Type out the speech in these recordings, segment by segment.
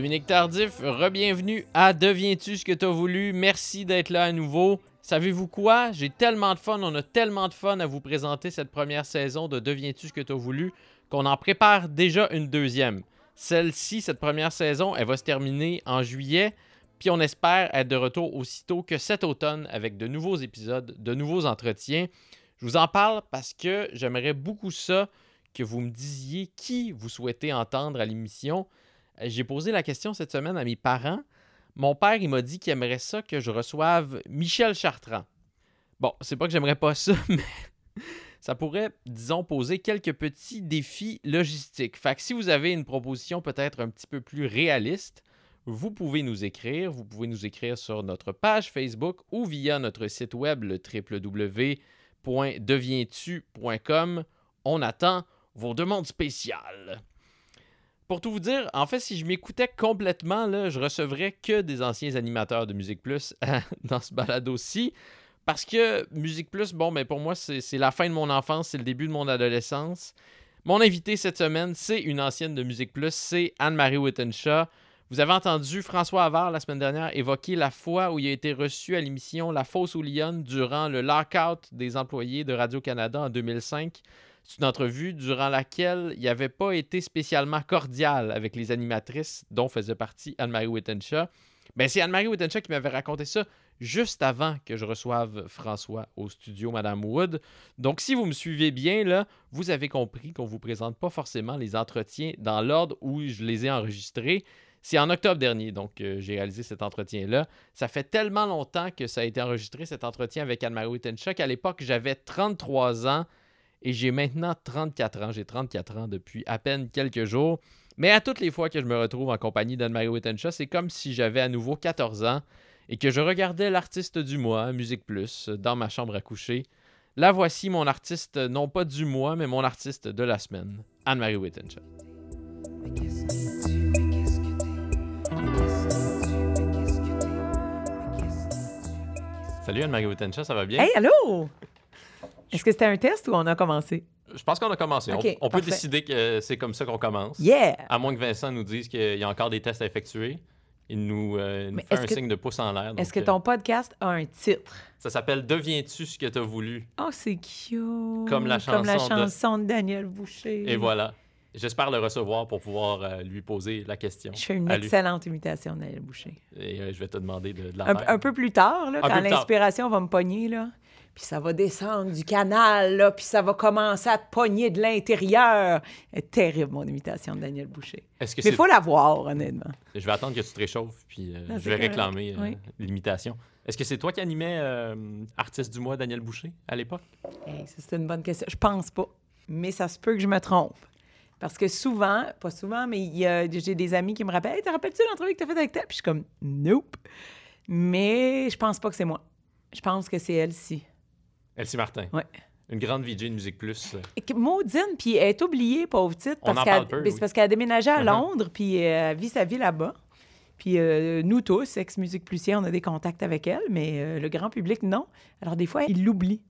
Dominique Tardif, re-bienvenue à Deviens-tu ce que t'as voulu? Merci d'être là à nouveau. Savez-vous quoi? J'ai tellement de fun, on a tellement de fun à vous présenter cette première saison de Deviens-tu ce que t'as voulu qu'on en prépare déjà une deuxième. Celle-ci, cette première saison, elle va se terminer en juillet, puis on espère être de retour aussitôt que cet automne avec de nouveaux épisodes, de nouveaux entretiens. Je vous en parle parce que j'aimerais beaucoup ça que vous me disiez qui vous souhaitez entendre à l'émission. Euh, J'ai posé la question cette semaine à mes parents. Mon père, il m'a dit qu'il aimerait ça que je reçoive Michel Chartrand. Bon, c'est pas que j'aimerais pas ça, mais ça pourrait, disons, poser quelques petits défis logistiques. Fait que si vous avez une proposition peut-être un petit peu plus réaliste, vous pouvez nous écrire. Vous pouvez nous écrire sur notre page Facebook ou via notre site web, le www.devientu.com. On attend vos demandes spéciales. Pour tout vous dire, en fait, si je m'écoutais complètement, là, je recevrais que des anciens animateurs de Musique Plus dans ce balado-ci. Parce que Musique Plus, bon, ben pour moi, c'est la fin de mon enfance, c'est le début de mon adolescence. Mon invité cette semaine, c'est une ancienne de Musique Plus, c'est Anne-Marie Wittenshaw. Vous avez entendu François Havard la semaine dernière évoquer la fois où il a été reçu à l'émission La Fosse aux durant le lockout des employés de Radio-Canada en 2005. C'est une entrevue durant laquelle il n'avait pas été spécialement cordial avec les animatrices dont faisait partie Anne-Marie Wittenshaw. Ben, c'est Anne-Marie Wittenshaw qui m'avait raconté ça juste avant que je reçoive François au studio Madame Wood. Donc, si vous me suivez bien, là, vous avez compris qu'on ne vous présente pas forcément les entretiens dans l'ordre où je les ai enregistrés. C'est en octobre dernier, donc euh, j'ai réalisé cet entretien-là. Ça fait tellement longtemps que ça a été enregistré, cet entretien avec Anne-Marie Wittenshaw, qu'à l'époque, j'avais 33 ans et j'ai maintenant 34 ans. J'ai 34 ans depuis à peine quelques jours. Mais à toutes les fois que je me retrouve en compagnie d'Anne-Marie Wittenshaw, c'est comme si j'avais à nouveau 14 ans et que je regardais l'artiste du mois, Musique Plus, dans ma chambre à coucher. La voici mon artiste, non pas du mois, mais mon artiste de la semaine, Anne-Marie Wittenshaw. Salut Anne-Marie Wittenshaw, ça va bien? Hey, allô? Est-ce que c'était un test ou on a commencé? Je pense qu'on a commencé. On- peut décider que c'est comme ça qu'on commence. Yeah! À moins que Vincent nous dise qu'il y a encore des tests à effectuer. Il nous, euh, nous fait un que- signe de pouce en l'air. Est-ce que ton podcast a un titre? euh, Ça s'appelle Deviens-tu ce que tu as voulu? Oh, c'est cute! Comme la Comme la chanson de- chanson de Daniel Boucher. Et voilà. J'espère le recevoir pour pouvoir euh, lui poser la question. Je fais une lui. excellente imitation de Daniel Boucher. Et euh, je vais te demander de, de la Un, faire. un peu plus tard, là, Un quand l'inspiration va me pogner, là, puis ça va descendre du canal, là, puis ça va commencer à te pogner de l'intérieur. Terrible, mon imitation de Daniel Boucher. Est-ce que Mais il faut la voir, honnêtement. Je vais attendre que tu te réchauffes, puis euh, Non, je vais correct. réclamer euh, Oui. l'imitation. Est-ce que c'est toi qui animais euh, Artiste du mois Daniel Boucher à l'époque? Hey, c'est une bonne question. Je pense pas. Mais ça se peut que je me trompe. Parce que souvent, pas souvent, mais j'ai des amis qui me rappellent Hey, te rappelles-tu l'entrevue que tu as faite avec ta? Puis je suis comme Nope. Mais je pense pas que c'est moi. Je pense que c'est elle-ci. Elsie Martin. Ouais. Une grande VJ de Musique Plus. Maudine, puis elle est oubliée, pauvre petite, parce qu'elle oui. parce qu'elle a déménagé à Uh-huh. Londres, puis euh, elle vit sa vie là-bas. Puis euh, nous tous, ex-musique plusier, on a des contacts avec elle, mais euh, le grand public, non. Alors des fois, il l'oublie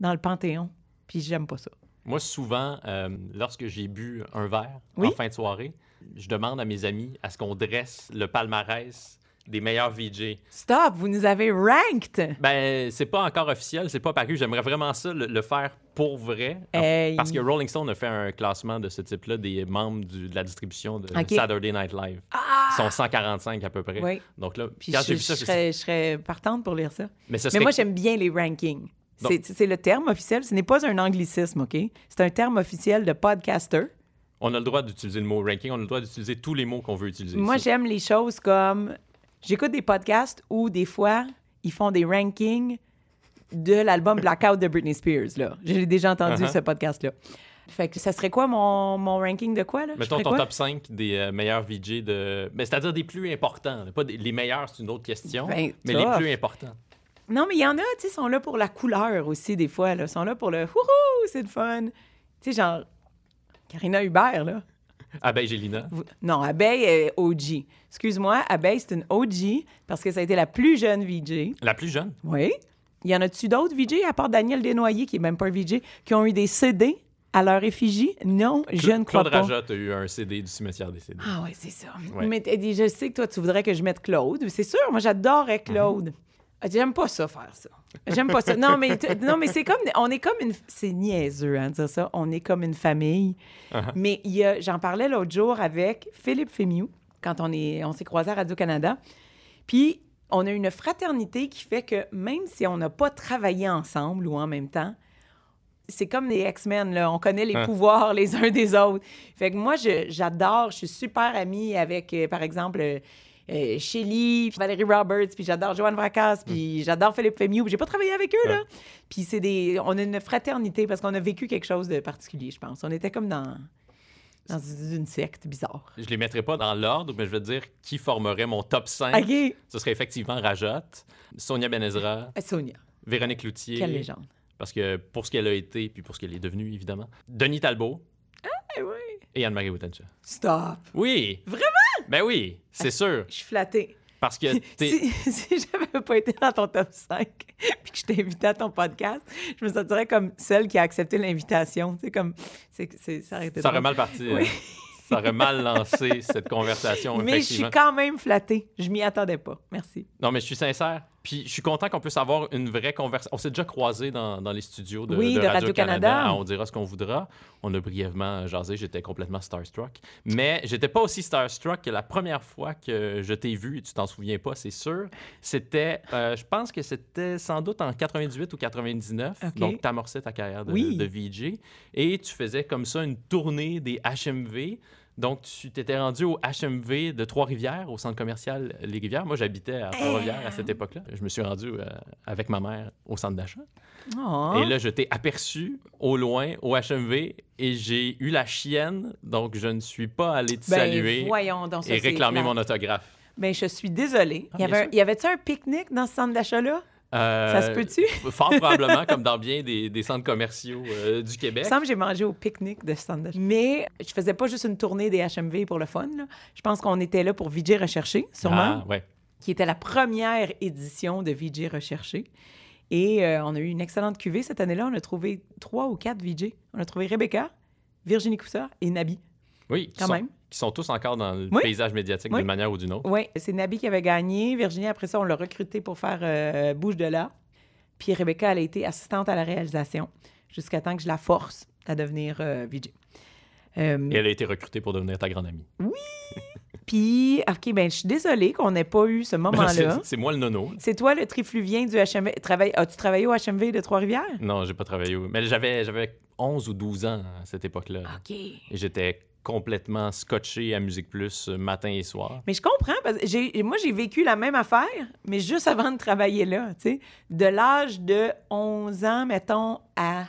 dans le Panthéon, puis j'aime pas ça. Moi, souvent, euh, lorsque j'ai bu un verre Oui. en fin de soirée, je demande à mes amis à ce qu'on dresse le palmarès des meilleurs VJ. Stop, vous nous avez ranked! Ben, c'est pas encore officiel, c'est pas paru. J'aimerais vraiment ça le, le faire pour vrai. Hey. Parce que Rolling Stone a fait un classement de ce type-là des membres du- de la distribution de. Saturday Night Live. Ah! Ils sont 145 à peu près. Oui. Donc là, Puis quand je, j'ai vu ça, je serais, je serais partante pour lire ça. mais ce Mais moi, j'aime bien les rankings. C'est le terme officiel. Ce n'est pas un anglicisme, OK? C'est un terme officiel de podcaster. on a le droit d'utiliser le mot ranking, on a le droit d'utiliser tous les mots qu'on veut utiliser. Moi, j'aime les choses comme... J'écoute des podcasts où, des fois, ils font des rankings de l'album Blackout de Britney Spears, là. J'ai déjà entendu Uh-huh. ce podcast-là. Fait que ça serait quoi mon, mon ranking de quoi, là? Mettons ton quoi? top 5 des euh, meilleurs VJ de. Mais c'est-à-dire des plus importants. là. Pas des- Les meilleurs, c'est une autre question. Ben, mais les plus importants. Non, mais il y en a, tu sais, sont là pour la couleur aussi, des fois, là. Ils sont là pour le « Wouhou, c'est le fun! » Tu sais, genre... Karina Hubert, là. Abeille Gélina. Non, Abeille est OG. Excuse-moi, Abeille, c'est une OG parce que ça a été la plus jeune VJ. La plus jeune? Oui. Il y en a-tu d'autres VJ, à part Daniel Desnoyers, qui est même pas un VJ, qui ont eu des CD à leur effigie? Non, je ne crois Claude pas. Rajot a eu un CD du cimetière des CD. Ah oui, c'est ça. Ouais. Mais je sais que toi, tu voudrais que je mette Claude. C'est sûr, moi, j'adorais Mhm. Claude. J'aime pas ça, faire ça. J'aime pas ça. Non, mais, non, mais c'est comme... On est comme une... C'est niaiseux, hein, de dire ça. On est comme une famille. Mais il y a- j'en parlais l'autre jour avec Philippe Fémiou, quand on est on s'est croisés à Radio-Canada. Puis, on a une fraternité qui fait que même si on n'a pas travaillé ensemble ou en même temps, c'est comme des X-Men, là. On connaît les Hein. pouvoirs les uns des autres. Fait que moi, je- j'adore, je suis super amie avec, euh, par exemple, euh, Shelly, puis Valérie Roberts, puis j'adore Joanne Vracas, puis j'adore Philippe Fémiou. puis J'ai pas travaillé avec eux, là. Puis c'est des... On a une fraternité parce qu'on a vécu quelque chose de particulier, je pense. On était comme dans, dans une secte bizarre. Je les mettrai pas dans l'ordre, mais je te dire qui formerait mon top 5. OK. Ce serait effectivement Rajot, Sonia Benezra, Euh, Sonia, Véronique Loutier. quelle légende. Parce que pour ce qu'elle a été, puis pour ce qu'elle est devenue, évidemment. Denis Talbot Eh oui. et Anne-Marie Wittencha. Stop. Oui! Vraiment? Ben oui, c'est sûr. Je suis flattée. Parce que. Si, si j'avais pas été dans ton top 5 puis que je t'ai invité à ton podcast, je me sentirais comme celle qui a accepté l'invitation. Comme. C'est, c'est, ça aurait été Ça aurait drôle. mal parti. Oui. hein. Ça aurait mal lancé cette conversation, Mais je suis quand même flattée. Je m'y attendais pas. Merci. Non, mais je suis sincère. Puis je suis content qu'on puisse avoir une vraie conversation. On s'est déjà croisés dans, dans les studios de, Oui, de de Radio-Canada. On dira ce qu'on voudra. On a brièvement jasé. J'étais complètement starstruck. Mais j'étais pas aussi starstruck que la première fois que je t'ai vu, et tu t'en souviens pas, c'est sûr. C'était, euh, je pense que c'était sans doute en 98 ou 99. OK. Donc, tu amorçais ta carrière de, Oui. de VJ. Et tu faisais comme ça une tournée des HMV. Donc, tu t'étais rendu au HMV de Trois-Rivières, au centre commercial Les Rivières. Moi, j'habitais à Trois-Rivières à cette époque-là. Je me suis rendu euh, avec ma mère au centre d'achat. Oh. Et là, je t'ai aperçu au loin au HMV et j'ai eu la chienne. Donc, je ne suis pas allé te ben, saluer voyons donc ça, et réclamer mon autographe. Ben, je suis désolée. Ah, y bien avait, y avait-tu un pique-nique dans ce centre d'achat-là? Euh, Ça se peut-tu? Fort probablement, comme dans bien des, des centres commerciaux euh, du Il Québec. me semble que j'ai mangé au pique-nique de ce centre d'achat. Mais je faisais pas juste une tournée des HMV pour le fun. là. Je pense qu'on était là pour VJ Recherché, sûrement. Ah, ouais. qui était la première édition de VJ Recherché. Et euh, on a eu une excellente cuvée cette année-là. On a trouvé trois ou quatre VJ. On a trouvé Rebecca, Virginie Coussa et Nabi. Oui, Quand sont, même. Qui sont tous encore dans le Oui. paysage médiatique Oui. d'une manière ou d'une autre. Oui, c'est Nabi qui avait gagné. Virginie, après ça, on l'a recrutée pour faire euh, Bouge de là. Puis Rebecca, elle a été assistante à la réalisation jusqu'à temps que je la force à devenir euh, VJ. Euh, Et elle a été recrutée pour devenir ta grande amie. Puis, OK, ben je suis désolée qu'on n'ait pas eu ce moment-là. C'est- C'est moi le nono. C'est toi le trifluvien du HMV. Travaille... As-tu travaillé au HMV de Trois-Rivières? Non, j'ai pas travaillé. au- Mais j'avais, j'avais 11 ou 12 ans à cette époque-là. OK. Et j'étais complètement scotché à Musique Plus euh, matin et soir. Mais je comprends, parce que moi, j'ai vécu la même affaire, mais juste avant de travailler là, tu sais. De l'âge de 11 ans, mettons, à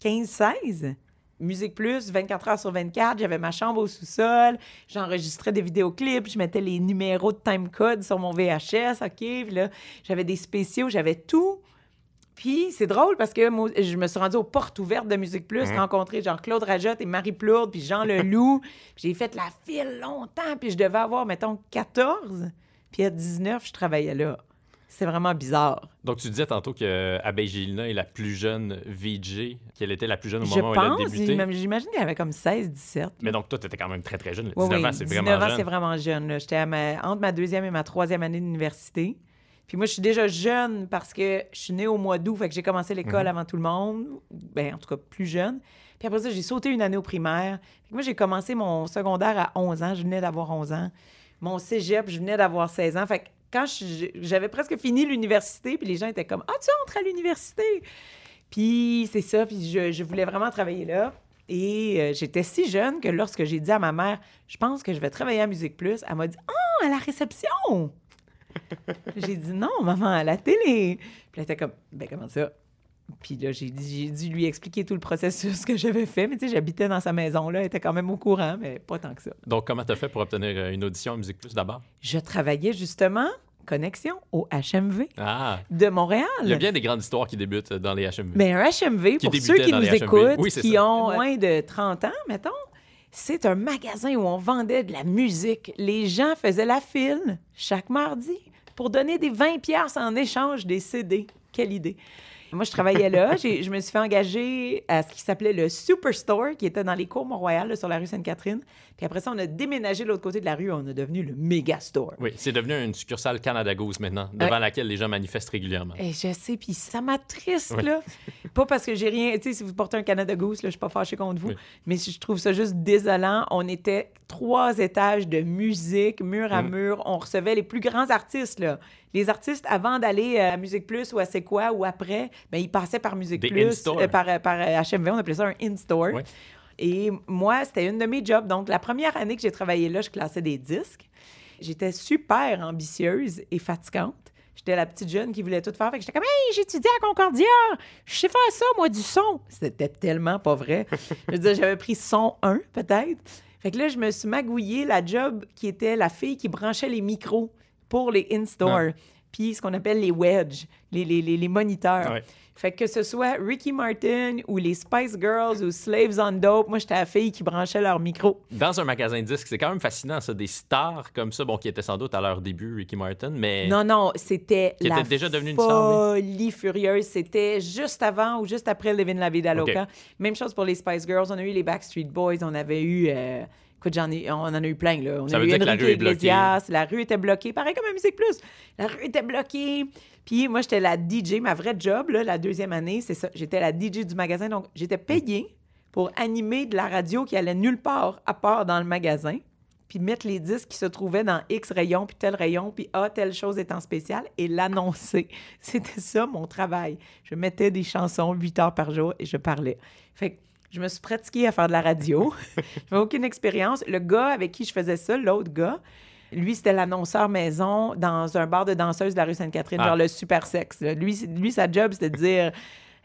15-16. Musique Plus, 24 heures sur 24, j'avais ma chambre au sous-sol, j'enregistrais des vidéoclips, je mettais les numéros de timecode sur mon VHS, OK, j'avais des spéciaux, j'avais tout. Puis c'est drôle parce que moi, je me suis rendue aux portes ouvertes de Musique Plus, Mhm. rencontrer Jean-Claude Rajotte et Marie Plourde, puis Jean Leloup. J'ai fait la file longtemps, puis je devais avoir, mettons, 14. Puis à 19, je travaillais là. C'est vraiment bizarre. Donc, tu disais tantôt qu'Abeille Gélina est la plus jeune VJ, qu'elle était la plus jeune au je moment où elle a pense, débuté. j'im- j'imagine qu'elle avait comme 16, 17. Mais donc, toi, tu étais quand même très, très jeune. 19 Oui, oui, ans, c'est 19 vraiment ans, jeune. c'est vraiment jeune. J'étais ma- entre ma deuxième et ma troisième année d'université. Puis moi, je suis déjà jeune parce que je suis née au mois d'août, fait que j'ai commencé l'école Mhm. avant tout le monde. Ben, en tout cas, plus jeune. Puis après ça, j'ai sauté une année au primaire. Que moi, j'ai commencé mon secondaire à 11 ans. Je venais d'avoir 11 ans. Mon cégep, je venais d'avoir 16 ans. Fait que quand j'avais presque fini l'université, puis les gens étaient comme « Ah, tu entres à l'université! » Puis c'est ça, puis je, je voulais vraiment travailler là. Et euh, j'étais si jeune que lorsque j'ai dit à ma mère, je pense que je vais travailler à Musique Plus, elle m'a dit, oh, à la réception. j'ai dit, non, maman, à la télé. Puis elle était comme, ben comment ça? Puis là, j'ai dit- j'ai dû lui expliquer tout le processus que j'avais fait. Mais tu sais, j'habitais dans sa maison, là. Elle était quand même au courant, mais pas tant que ça. Donc, comment tu as fait pour obtenir euh, une audition à Musique Plus d'abord? Je travaillais justement, connexion, au HMV Ah, de Montréal. il y a bien des grandes histoires qui débutent dans les HMV. Mais un HMV, Qui pour ceux qui nous HMV. écoutent, Oui, qui ça. ont moins de 30 ans, mettons, c'est un magasin où on vendait de la musique. Les gens faisaient la file chaque mardi pour donner des 20 pièces en échange des CD. Quelle idée. Moi, je travaillais là. Je me suis fait engager à ce qui s'appelait le Superstore, qui était dans les cours Mont-Royal, là, sur la rue Sainte-Catherine. Puis après ça, on a déménagé de l'autre côté de la rue. On a devenu le Megastore. Oui, c'est devenu une succursale Canada Goose maintenant, devant laquelle les gens manifestent régulièrement. Et je sais, puis ça m'attriste, Oui. là. Pas parce que j'ai rien... Tu sais, si vous portez un Canada Goose, là, je suis pas fâchée contre vous, Oui. mais je trouve ça juste désolant. On était trois étages de musique, mur à Mm. mur. On recevait les plus grands artistes, là. Les artistes, avant d'aller à Musique Plus ou à C'est quoi ou après, ben, ils passaient par Musique Des Plus, euh, par, par euh, HMV, on appelait ça un in-store. Et moi, c'était une de mes jobs. Donc, la première année que j'ai travaillé là, je classais des disques. J'étais super ambitieuse et fatigante. J'étais la petite jeune qui voulait tout faire. Fait que j'étais comme, hey, j'étudie à Concordia. Je sais faire ça, moi, du son. C'était tellement pas vrai. je veux dire, j'avais pris son 1, peut-être. Fait que là, je me suis magouillée la job qui était la fille qui branchait les micros pour les in-store. Puis ce qu'on appelle les wedges, les, les, les, les moniteurs. Ouais. Fait que ce soit Ricky Martin ou les Spice Girls ou Slaves on Dope, moi, j'étais la fille qui branchait leur micro. Dans un magasin de disques, c'est quand même fascinant, ça, des stars comme ça, bon, qui étaient sans doute à leur début, Ricky Martin, mais Non, non, c'était Qui la était déjà devenue une star, folie furieuse. C'était juste avant ou juste après Living la Vida Loca. Même chose pour les Spice Girls. On a eu les Backstreet Boys. On avait eu... euh, Écoute, j'en ai, on en a eu plein, là. On Ça a veut eu dire que la Enrique rue est bloquée. Iglesias, la rue était bloquée. Pareil comme à Musique Plus. La rue était bloquée. Puis moi, j'étais la DJ. Ma vraie job, là, la deuxième année, c'est ça. J'étais la DJ du magasin. Donc, j'étais payée pour animer de la radio qui allait nulle part à part dans le magasin puis mettre les disques qui se trouvaient dans X rayon, puis tel rayon, puis ah, telle chose est en spécial, et l'annoncer. C'était ça mon travail. Je mettais des chansons 8 heures par jour et je parlais. Fait que je me suis pratiquée à faire de la radio. J'avais aucune expérience. Le gars avec qui je faisais ça, l'autre gars, lui, c'était l'annonceur maison dans un bar de danseuses de la rue Sainte-Catherine, Ah. genre le super sexe. Lui, lui, sa job, c'était de dire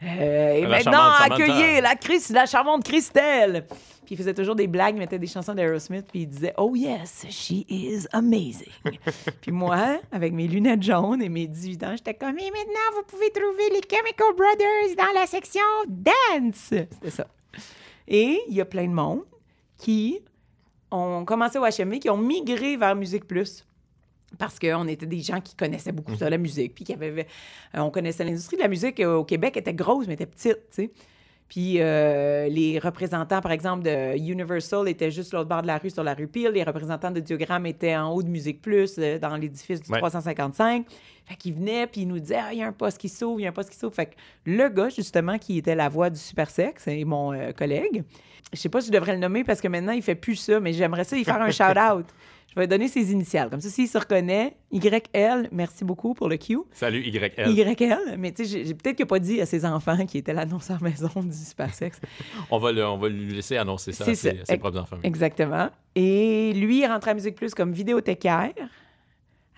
euh, Et La maintenant, charmante accueillez la, Chris- la charmante Christelle. Puis il faisait toujours des blagues, il mettait des chansons d'Aerosmith, puis il disait Oh yes, she is amazing. puis moi, avec mes lunettes jaunes et mes 18 ans, j'étais comme Et maintenant, vous pouvez trouver les Chemical Brothers dans la section dance. C'était ça. Et il y a plein de monde qui ont commencé au HMV, qui ont migré vers Musique Plus. Parce qu'on était des gens qui connaissaient beaucoup la musique, puis qui avaient... euh, on connaissait l'industrie de la musique euh, au Québec, était grosse, mais était petite. Puis euh, les représentants, par exemple, de Universal étaient juste l'autre bord de la rue, sur la rue Peel. Les représentants de Diogramme étaient en haut de Musique Plus, euh, dans l'édifice du Ouais. 355. Fait qu'ils venaient, puis ils nous disaient « Ah, il y a un poste qui s'ouvre, il y a un poste qui s'ouvre. » Fait que le gars, justement, qui était la voix du super sexe, et mon euh, collègue, je sais pas si je devrais le nommer parce que maintenant, il fait plus ça, mais j'aimerais ça y faire un shout-out. Je vais donner ses initiales. Comme ça, s'il se reconnaît, YL, merci beaucoup pour le Q. Salut YL. YL, mais tu sais, j'ai- peut-être pas dit à ses enfants qui était l'annonceur maison du super sexe. On va, le- on va lui laisser annoncer ça à ses, propres enfants. Exactement. Et lui, il rentre à Musique Plus comme vidéothécaire.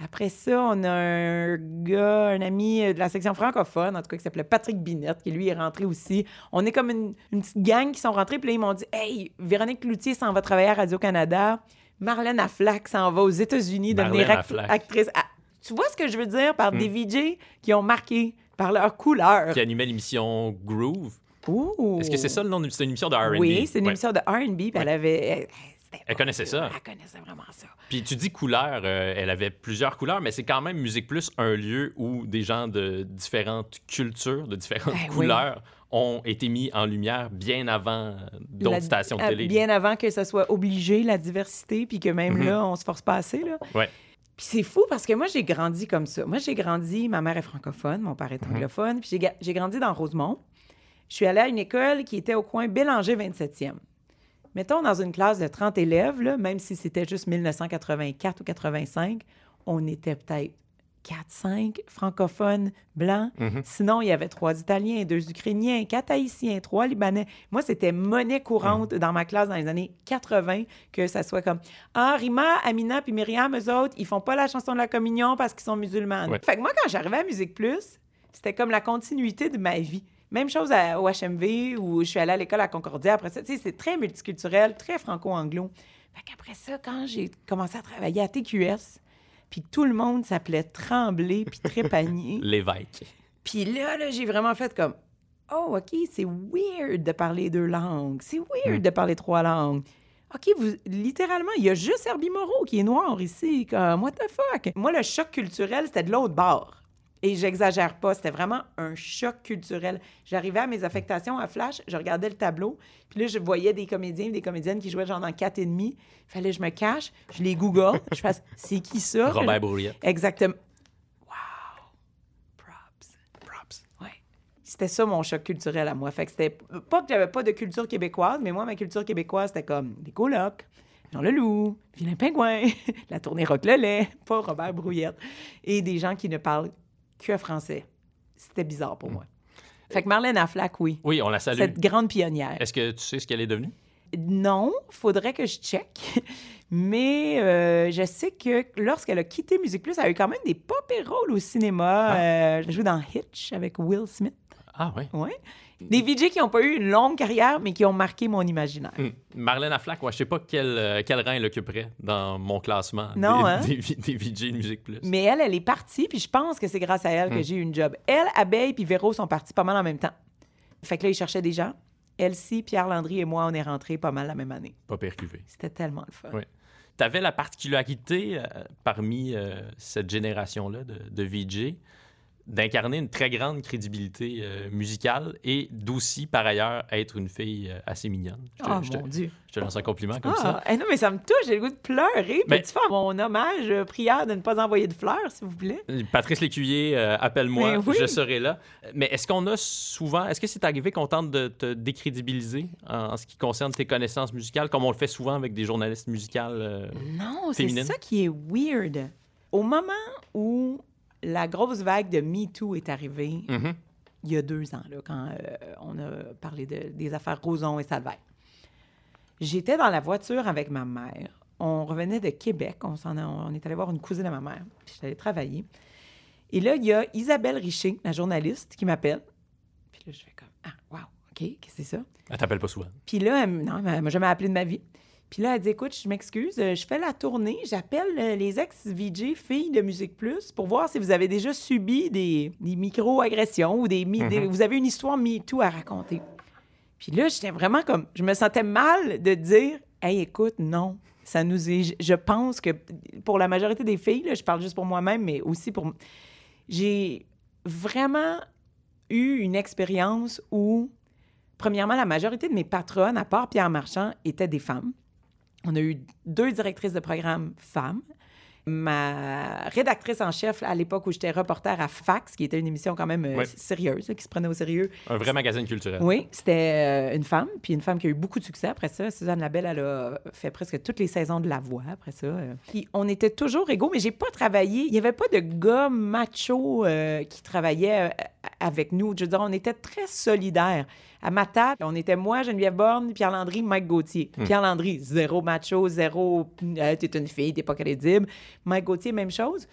Après ça, on a un gars, un ami de la section francophone, en tout cas, qui s'appelait Patrick Binette, qui lui est rentré aussi. On est comme une, une petite gang qui sont rentrés, puis là, ils m'ont dit Hey, Véronique Cloutier s'en va travailler à Radio-Canada. Marlène Aflac s'en va aux États-unis devenir act- actrice. Ah, tu vois ce que je veux dire par Hmm. des VJ qui ont marqué par leur couleur? Qui animait l'émission Groove. Est-ce que c'est ça le nom? C'est une émission de R&B? Oui, c'est une Ouais. émission de R&B, elle avait... Elle, connaissait ça. Elle connaissait vraiment ça. Puis tu dis couleur, euh, elle avait plusieurs couleurs, mais c'est quand même Musique Plus un lieu où des gens de différentes cultures, de différentes Ben oui. Ont été mis en lumière bien avant d'autres La- stations de télé. Bien avant que ça soit obligé, la diversité, puis que même Mhm. là, on se force pas assez, là. Ouais. Puis c'est fou parce que moi, j'ai grandi comme ça. Moi, j'ai grandi, ma mère est francophone, mon père est Mhm. anglophone, puis j'ai grandi dans Rosemont. Je suis allée à une école qui était au coin Bélanger 27e. Mettons dans une classe de 30 élèves, là, même si c'était juste 1984 ou 85, on était peut-être 4-5 francophones blancs. Mhm. Sinon, il y avait trois Italiens, deux Ukrainiens, quatre Haïtiens, trois Libanais. Moi, c'était monnaie courante dans ma classe dans les années 80 que ça soit comme Ah, Rima, Amina puis Myriam, eux autres, ils font pas la chanson de la communion parce qu'ils sont musulmanes. Ouais. Fait que moi, quand j'arrivais à Musique Plus, c'était comme la continuité de ma vie. Même chose à- au HMV où je suis allée à l'école à Concordia. Après ça, tu sais, c'est très multiculturel, très franco-anglo. Fait qu'après ça, quand j'ai commencé à travailler à TQS, puis tout le monde s'appelait Tremblay puis Trépanier, L'évêque. puis là, là j'ai vraiment fait comme Oh, OK, c'est weird de parler deux langues. C'est weird de parler trois langues. OK, vous, littéralement, il y a juste Herbie Moreau qui est noir ici. Comme, what the fuck? Moi, le choc culturel, c'était de l'autre bord. Et j'exagère pas, c'était vraiment un choc culturel. J'arrivais à mes affectations à Flash, je regardais le tableau, puis là, je voyais des comédiens, des comédiennes qui jouaient genre dans 4 et demi. Fallait que je me cache, je les google, je fasse c'est qui ça? Robert Brouillette. Exactement. Wow. Props. Props. Ouais. C'était ça mon choc culturel à moi. Fait que c'était pas que j'avais pas de culture québécoise, mais moi ma culture québécoise c'était comme des colocs, Jean Leloup, Vilain Pingouin, la tournée Rock le lait, pas Robert Brouillette, et des gens qui ne parlent que français. C'était bizarre pour moi. Fait que Marlène Aflac, oui. Oui, on la salue. Cette grande pionnière. Est-ce que tu sais ce qu'elle est devenue? Non, faudrait que je check. Mais euh, je sais que lorsqu'elle a quitté Musique Plus, elle a eu quand même des pop rôles au cinéma. Euh, elle a joué dans Hitch avec Will Smith. Ah oui. Ouais. Des VJ qui n'ont pas eu une longue carrière, mais qui ont marqué mon imaginaire. Hum. Marlène Aflac, ouais, je sais pas quel, euh, quel rang elle occuperait dans mon classement Non, des, hein? des, vi- des VJ de Musique Plus. Mais elle, elle est partie, puis je pense que c'est grâce à elle que Mm. j'ai eu une job. Elle, Abeille puis Véro sont partis pas mal en même temps. Fait que là, ils cherchaient des gens. Elsie, Pierre Landry et moi, on est rentrés pas mal la même année. Pas percuvé. C'était tellement le fun. Oui. Tu avais la particularité, euh, parmi euh, cette génération-là de, de VJ, d'incarner une très grande crédibilité euh, musicale et d'aussi, par ailleurs, être une fille euh, assez mignonne. Je Oh je te- mon Dieu. je te lance un compliment comme Ah, ça. eh non, mais ça me touche, j'ai le goût de pleurer. Mais- Peux-tu faire mon hommage, euh, prière de ne pas envoyer de fleurs, s'il vous plaît? Patrice Lécuyer, euh, appelle-moi, Ben oui. je serai là. Mais est-ce qu'on a souvent, est-ce que c'est arrivé qu'on tente de te décrédibiliser en, en ce qui concerne tes connaissances musicales, comme on le fait souvent avec des journalistes musicales? euh, Non, c'est ça qui est weird. Au moment où la grosse vague de MeToo est arrivée, mhm. il y a deux ans, là, quand euh, on a parlé de- des affaires Roson et Salvaire. J'étais dans la voiture avec ma mère. On revenait de Québec. On, s'en on est allé voir une cousine à ma mère. Puis j'étais allée travailler. Et là, il y a Isabelle Richer, la journaliste, qui m'appelle. Puis là, je fais comme Ah, wow, OK, qu'est-ce que c'est ça? Elle t'appelle pas souvent. Puis là, elle, non, elle m'a jamais appelé de ma vie. Puis là, elle dit Écoute, je m'excuse, euh, je fais la tournée, j'appelle euh, les ex-VJ filles de Musique Plus pour voir si vous avez déjà subi des, des micro-agressions ou des, des- Vous avez une histoire MeToo à raconter. Puis là, j'étais vraiment comme. Je me sentais mal de dire Hey, écoute, non. Ça nous est. je- Je pense que pour la majorité des filles, là, je parle juste pour moi-même, mais aussi pour. J'ai vraiment eu une expérience où, premièrement, la majorité de mes patronnes, à part Pierre Marchand, étaient des femmes. On a eu deux directrices de programme femmes. Ma rédactrice en chef à l'époque où j'étais reporter à Fax, qui était une émission quand même euh, sérieuse, là, qui se prenait au sérieux. Un vrai magazine culturel. Oui, c'était euh, une femme, puis une femme qui a eu beaucoup de succès après ça. Suzanne Labelle, elle a fait presque toutes les saisons de La Voix après ça. euh. Puis on était toujours égaux, mais j'ai pas travaillé. Il y avait pas de gars machos euh, qui travaillaient euh, avec nous. Je veux dire, on était très solidaires. À ma table, on était moi, Geneviève Borne, Pierre Landry, Mike Gauthier. Pierre Landry, zéro macho, zéro euh, t'es une fille, t'es pas crédible. Mike Gauthier, même chose.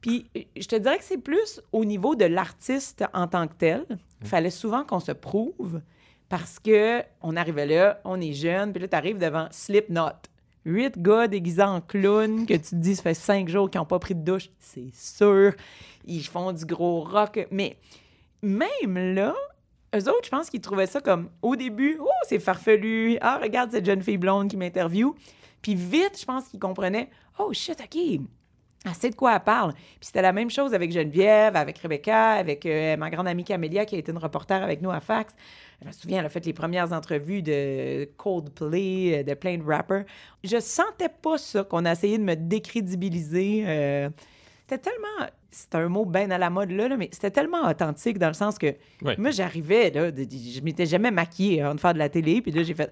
Puis je te dirais que c'est plus au niveau de l'artiste en tant que tel. Il fallait souvent qu'on se prouve parce que on arrivait là, on est jeune, puis là, tu arrives devant Slipknot. Huit gars déguisés en clown que tu te dis, ça fait cinq jours qu'ils n'ont pas pris de douche. C'est sûr. Ils font du gros rock. Mais même là, eux autres, je pense qu'ils trouvaient ça comme, au début, oh, c'est farfelu. Ah, regarde cette jeune fille blonde qui m'interviewe. Puis vite, je pense qu'ils comprenaient, oh shit, OK, elle sait de quoi elle parle. Puis c'était la même chose avec Geneviève, avec Rebecca, avec euh, ma grande amie Camélia qui a été une reporter avec nous à Fax. Je me souviens, elle a fait les premières entrevues de Coldplay, euh, de plein de rappers. Je sentais pas ça, qu'on a essayé de me décrédibiliser. euh, c'était tellement... C'est un mot bien à la mode là, là, mais c'était tellement authentique dans le sens que moi, j'arrivais, là, de- de- je m'étais jamais maquillée avant de faire de la télé, puis là, j'ai fait...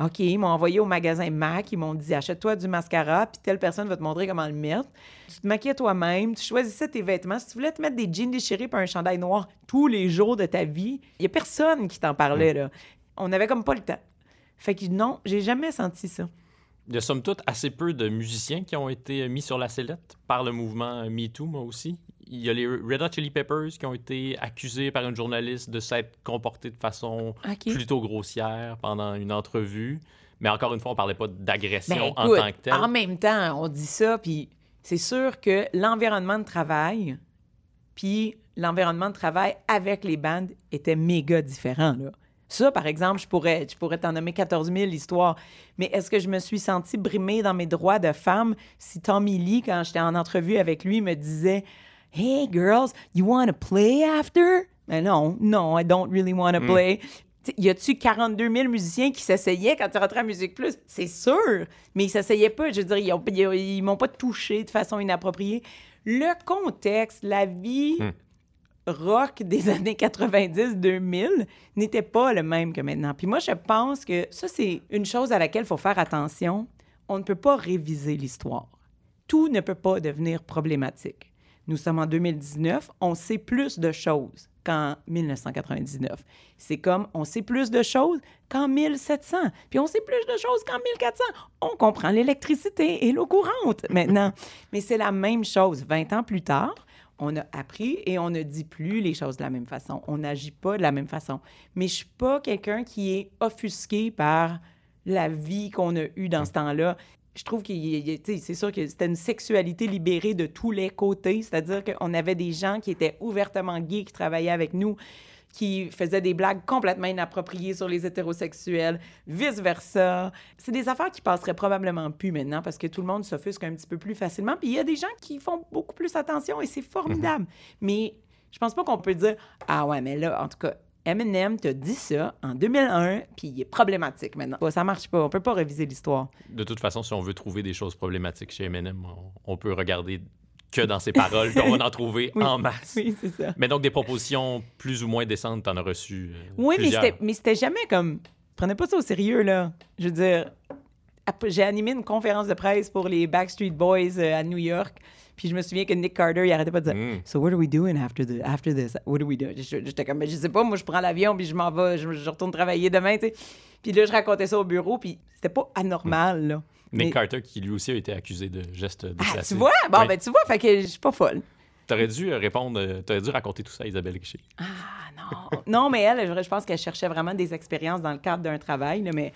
OK, ils m'ont envoyé au magasin MAC, ils m'ont dit achète-toi du mascara, puis telle personne va te montrer comment le mettre. Tu te maquillais toi-même, tu choisissais tes vêtements. Si tu voulais te mettre des jeans déchirés par un chandail noir tous les jours de ta vie, il y a personne qui t'en parlait, là. On avait comme pas le temps. Fait que non, j'ai jamais senti ça. Il y a somme toute assez peu de musiciens qui ont été mis sur la sellette par le mouvement MeToo, moi aussi. Il y a les Red Hot Chili Peppers qui ont été accusés par une journaliste de s'être comportés de façon plutôt grossière pendant une entrevue. Mais encore une fois, on parlait pas d'agression Ben, en tant que telle. En même temps, on dit ça, puis c'est sûr que l'environnement de travail, puis l'environnement de travail avec les bandes était méga différent, là. Ça, par exemple, je pourrais, je pourrais t'en nommer 14 000 histoires. Mais est-ce que je me suis sentie brimée dans mes droits de femme si Tommy Lee, quand j'étais en entrevue avec lui, me disait Hey girls, you want to play after? Mais non, non, I don't really want to play. T'sais, Y a-tu 42 000 musiciens qui s'essayaient quand tu rentrais à Musique Plus? C'est sûr, mais ils s'essayaient pas. Je veux dire, ils, ont- ils, ont- ils m'ont pas touché de façon inappropriée. Le contexte, la vie rock des années 90-2000 n'était pas le même que maintenant. Puis moi, je pense que ça, c'est une chose à laquelle il faut faire attention. On ne peut pas réviser l'histoire. Tout ne peut pas devenir problématique. Nous sommes en 2019, on sait plus de choses qu'en 1999. C'est comme on sait plus de choses qu'en 1700, puis on sait plus de choses qu'en 1400. On comprend l'électricité et l'eau courante maintenant. Mais c'est la même chose 20 ans plus tard on a appris et on ne dit plus les choses de la même façon. On n'agit pas de la même façon. Mais je suis pas quelqu'un qui est offusqué par la vie qu'on a eue dans ce temps-là. Je trouve que c'est sûr que c'était une sexualité libérée de tous les côtés. C'est-à-dire qu'on avait des gens qui étaient ouvertement gays, qui travaillaient avec nous, qui faisaient des blagues complètement inappropriées sur les hétérosexuels, vice-versa. C'est des affaires qui passeraient probablement plus maintenant parce que tout le monde s'offusque un petit peu plus facilement. Puis il y a des gens qui font beaucoup plus attention et c'est formidable. Mais je pense pas qu'on peut dire Ah ouais, mais là, en tout cas, Eminem t'a dit ça en 2001, puis il est problématique maintenant. Ça marche pas. On peut pas réviser l'histoire. De toute façon, si on veut trouver des choses problématiques chez Eminem, on peut regarder que dans ses paroles, puis on va en trouver Oui. en masse. Oui, c'est ça. Mais donc, des propositions plus ou moins décentes, t'en as reçu euh, Oui, mais plusieurs. c'était, mais c'était jamais comme. Prenez pas ça au sérieux, là. Je veux dire, j'ai animé une conférence de presse pour les Backstreet Boys euh, à New York. Puis je me souviens que Nick Carter, il arrêtait pas de dire Mm. So, what are we doing after, the, after this? What are we doing? Je- J'étais comme, je sais pas, moi, je prends l'avion, puis je m'en vais, je, je retourne travailler demain, tu sais. Puis là, je racontais ça au bureau, puis c'était pas anormal, là. Nick Mais- Carter, qui lui aussi a été accusé de gestes Ah, déplacés. tu vois? Bon, Oui. ben, tu vois, fait que je suis pas folle. T'aurais dû euh, répondre, euh, t'aurais dû raconter tout ça à Isabelle Richer. Ah non. non, mais elle, je, je pense qu'elle cherchait vraiment des expériences dans le cadre d'un travail, là, mais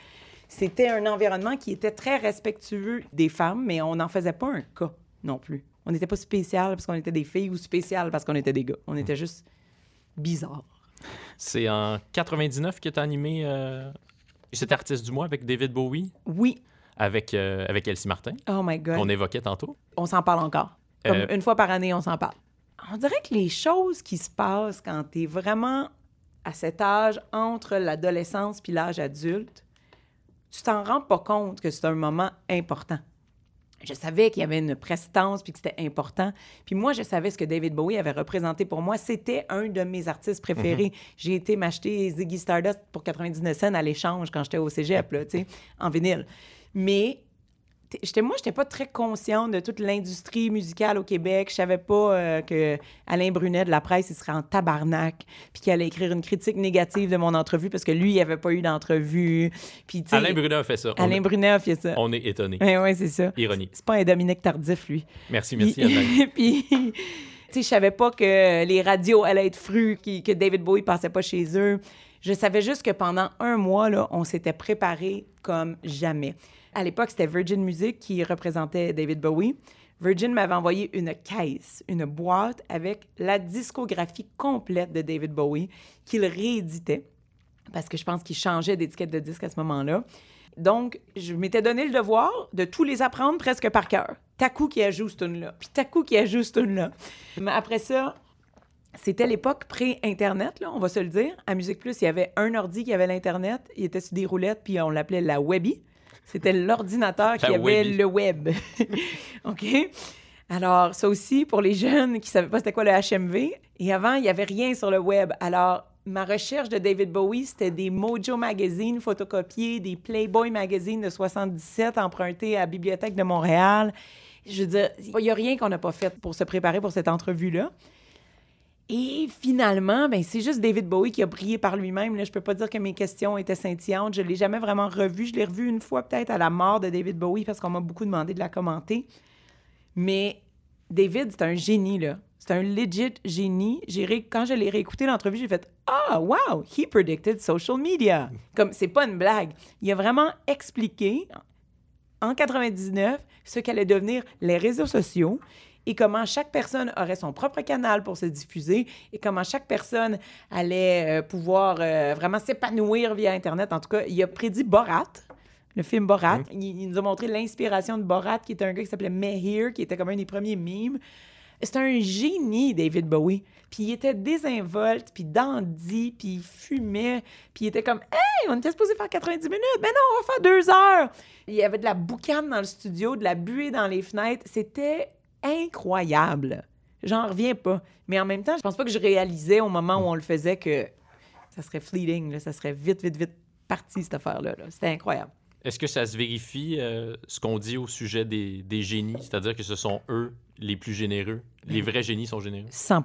c'était un environnement qui était très respectueux des femmes, mais on n'en faisait pas un cas non plus. On n'était pas spécial parce qu'on était des filles ou spécial parce qu'on était des gars. On était juste bizarres. C'est en 99 que t'as animé euh, cet artiste du mois avec David Bowie, Oui. Avec, euh, avec Elsie Martin, Oh my God. qu'on évoquait tantôt. On s'en parle encore. Comme Euh, une fois par année, on s'en parle. On dirait que les choses qui se passent quand tu es vraiment à cet âge entre l'adolescence puis l'âge adulte, tu t'en rends pas compte que c'est un moment important. Je savais qu'il y avait une prestance puis que c'était important. Puis moi, je savais ce que David Bowie avait représenté pour moi. C'était un de mes artistes préférés. J'ai été m'acheter Ziggy Stardust pour 99 cents à l'échange quand j'étais au cégep, là, en vinyle. Mais j'étais moi j'étais pas très consciente de toute l'industrie musicale au Québec je savais pas euh, que Alain Brunet de la presse il serait en tabarnak puis qu'il allait écrire une critique négative de mon entrevue parce que lui il avait pas eu d'entrevue puis Alain Brunet a fait ça. Alain est- Brunet a fait ça On est étonnés. ouais, ouais, c'est ça Ironie. c'est pas un Dominique Tardif lui Merci, merci, puis, Alain. puis, tu sais, je savais pas que les radios allaient être fruits, que David Bowie passait pas chez eux. Je savais juste que pendant un mois, là, on s'était préparé comme jamais. À l'époque, c'était Virgin Music qui représentait David Bowie. Virgin m'avait envoyé une caisse, une boîte avec la discographie complète de David Bowie qu'il rééditait parce que je pense qu'il changeait d'étiquette de disque à ce moment-là. Donc, je m'étais donné le devoir de tous les apprendre presque par cœur. Taku qui ajoute ce tune-là, puis Taku qui ajoute ce tune-là. Mais après ça, c'était l'époque pré-Internet, on va se le dire. À Musique Plus, il y avait un ordi qui avait l'Internet, il était sur des roulettes, puis on l'appelait la Webby. C'était l'ordinateur qui avait Webby. le web. OK? Alors, ça aussi, pour les jeunes qui ne savaient pas c'était quoi le HMV. Et avant, il n'y avait rien sur le web. Alors, ma recherche de David Bowie, c'était des Mojo Magazine photocopiés, des Playboy Magazine de 77 empruntés à la Bibliothèque de Montréal. Je veux dire, il n'y a rien qu'on n'a pas fait pour se préparer pour cette entrevue-là. Et finalement, ben, c'est juste David Bowie qui a brillé par lui-même. Je peux pas dire que mes questions étaient scintillantes. Je l'ai jamais vraiment revu. Je l'ai revu une fois peut-être à la mort de David Bowie parce qu'on m'a beaucoup demandé de la commenter. Mais David, c'est un génie, là. C'est un legit génie. Quand je l'ai réécouté l'entrevue, j'ai fait Ah, wow, he predicted social media. Comme, c'est pas une blague. Il a vraiment expliqué en 99 ce qu'allaient devenir les réseaux sociaux et comment chaque personne aurait son propre canal pour se diffuser et comment chaque personne allait euh, pouvoir euh, vraiment s'épanouir via Internet. En tout cas, il a prédit Borat, le film Borat. Il, il nous a montré l'inspiration de Borat, qui était un gars qui s'appelait Mehir, qui était comme un des premiers mimes. C'est un génie, David Bowie. Puis il était désinvolte, puis dandy, puis il fumait, puis il était comme « Hey, on était supposé faire 90 minutes, mais non, on va faire deux heures! » Il y avait de la boucane dans le studio, de la buée dans les fenêtres. C'était incroyable. J'en reviens pas. Mais en même temps, je pense pas que je réalisais au moment où on le faisait que ça serait fleeting, là, ça serait vite, vite, vite parti, cette affaire-là. là. C'était incroyable. Est-ce que ça se vérifie euh, ce qu'on dit au sujet des, des génies, c'est-à-dire que ce sont eux les plus généreux? Les vrais génies sont généreux? 100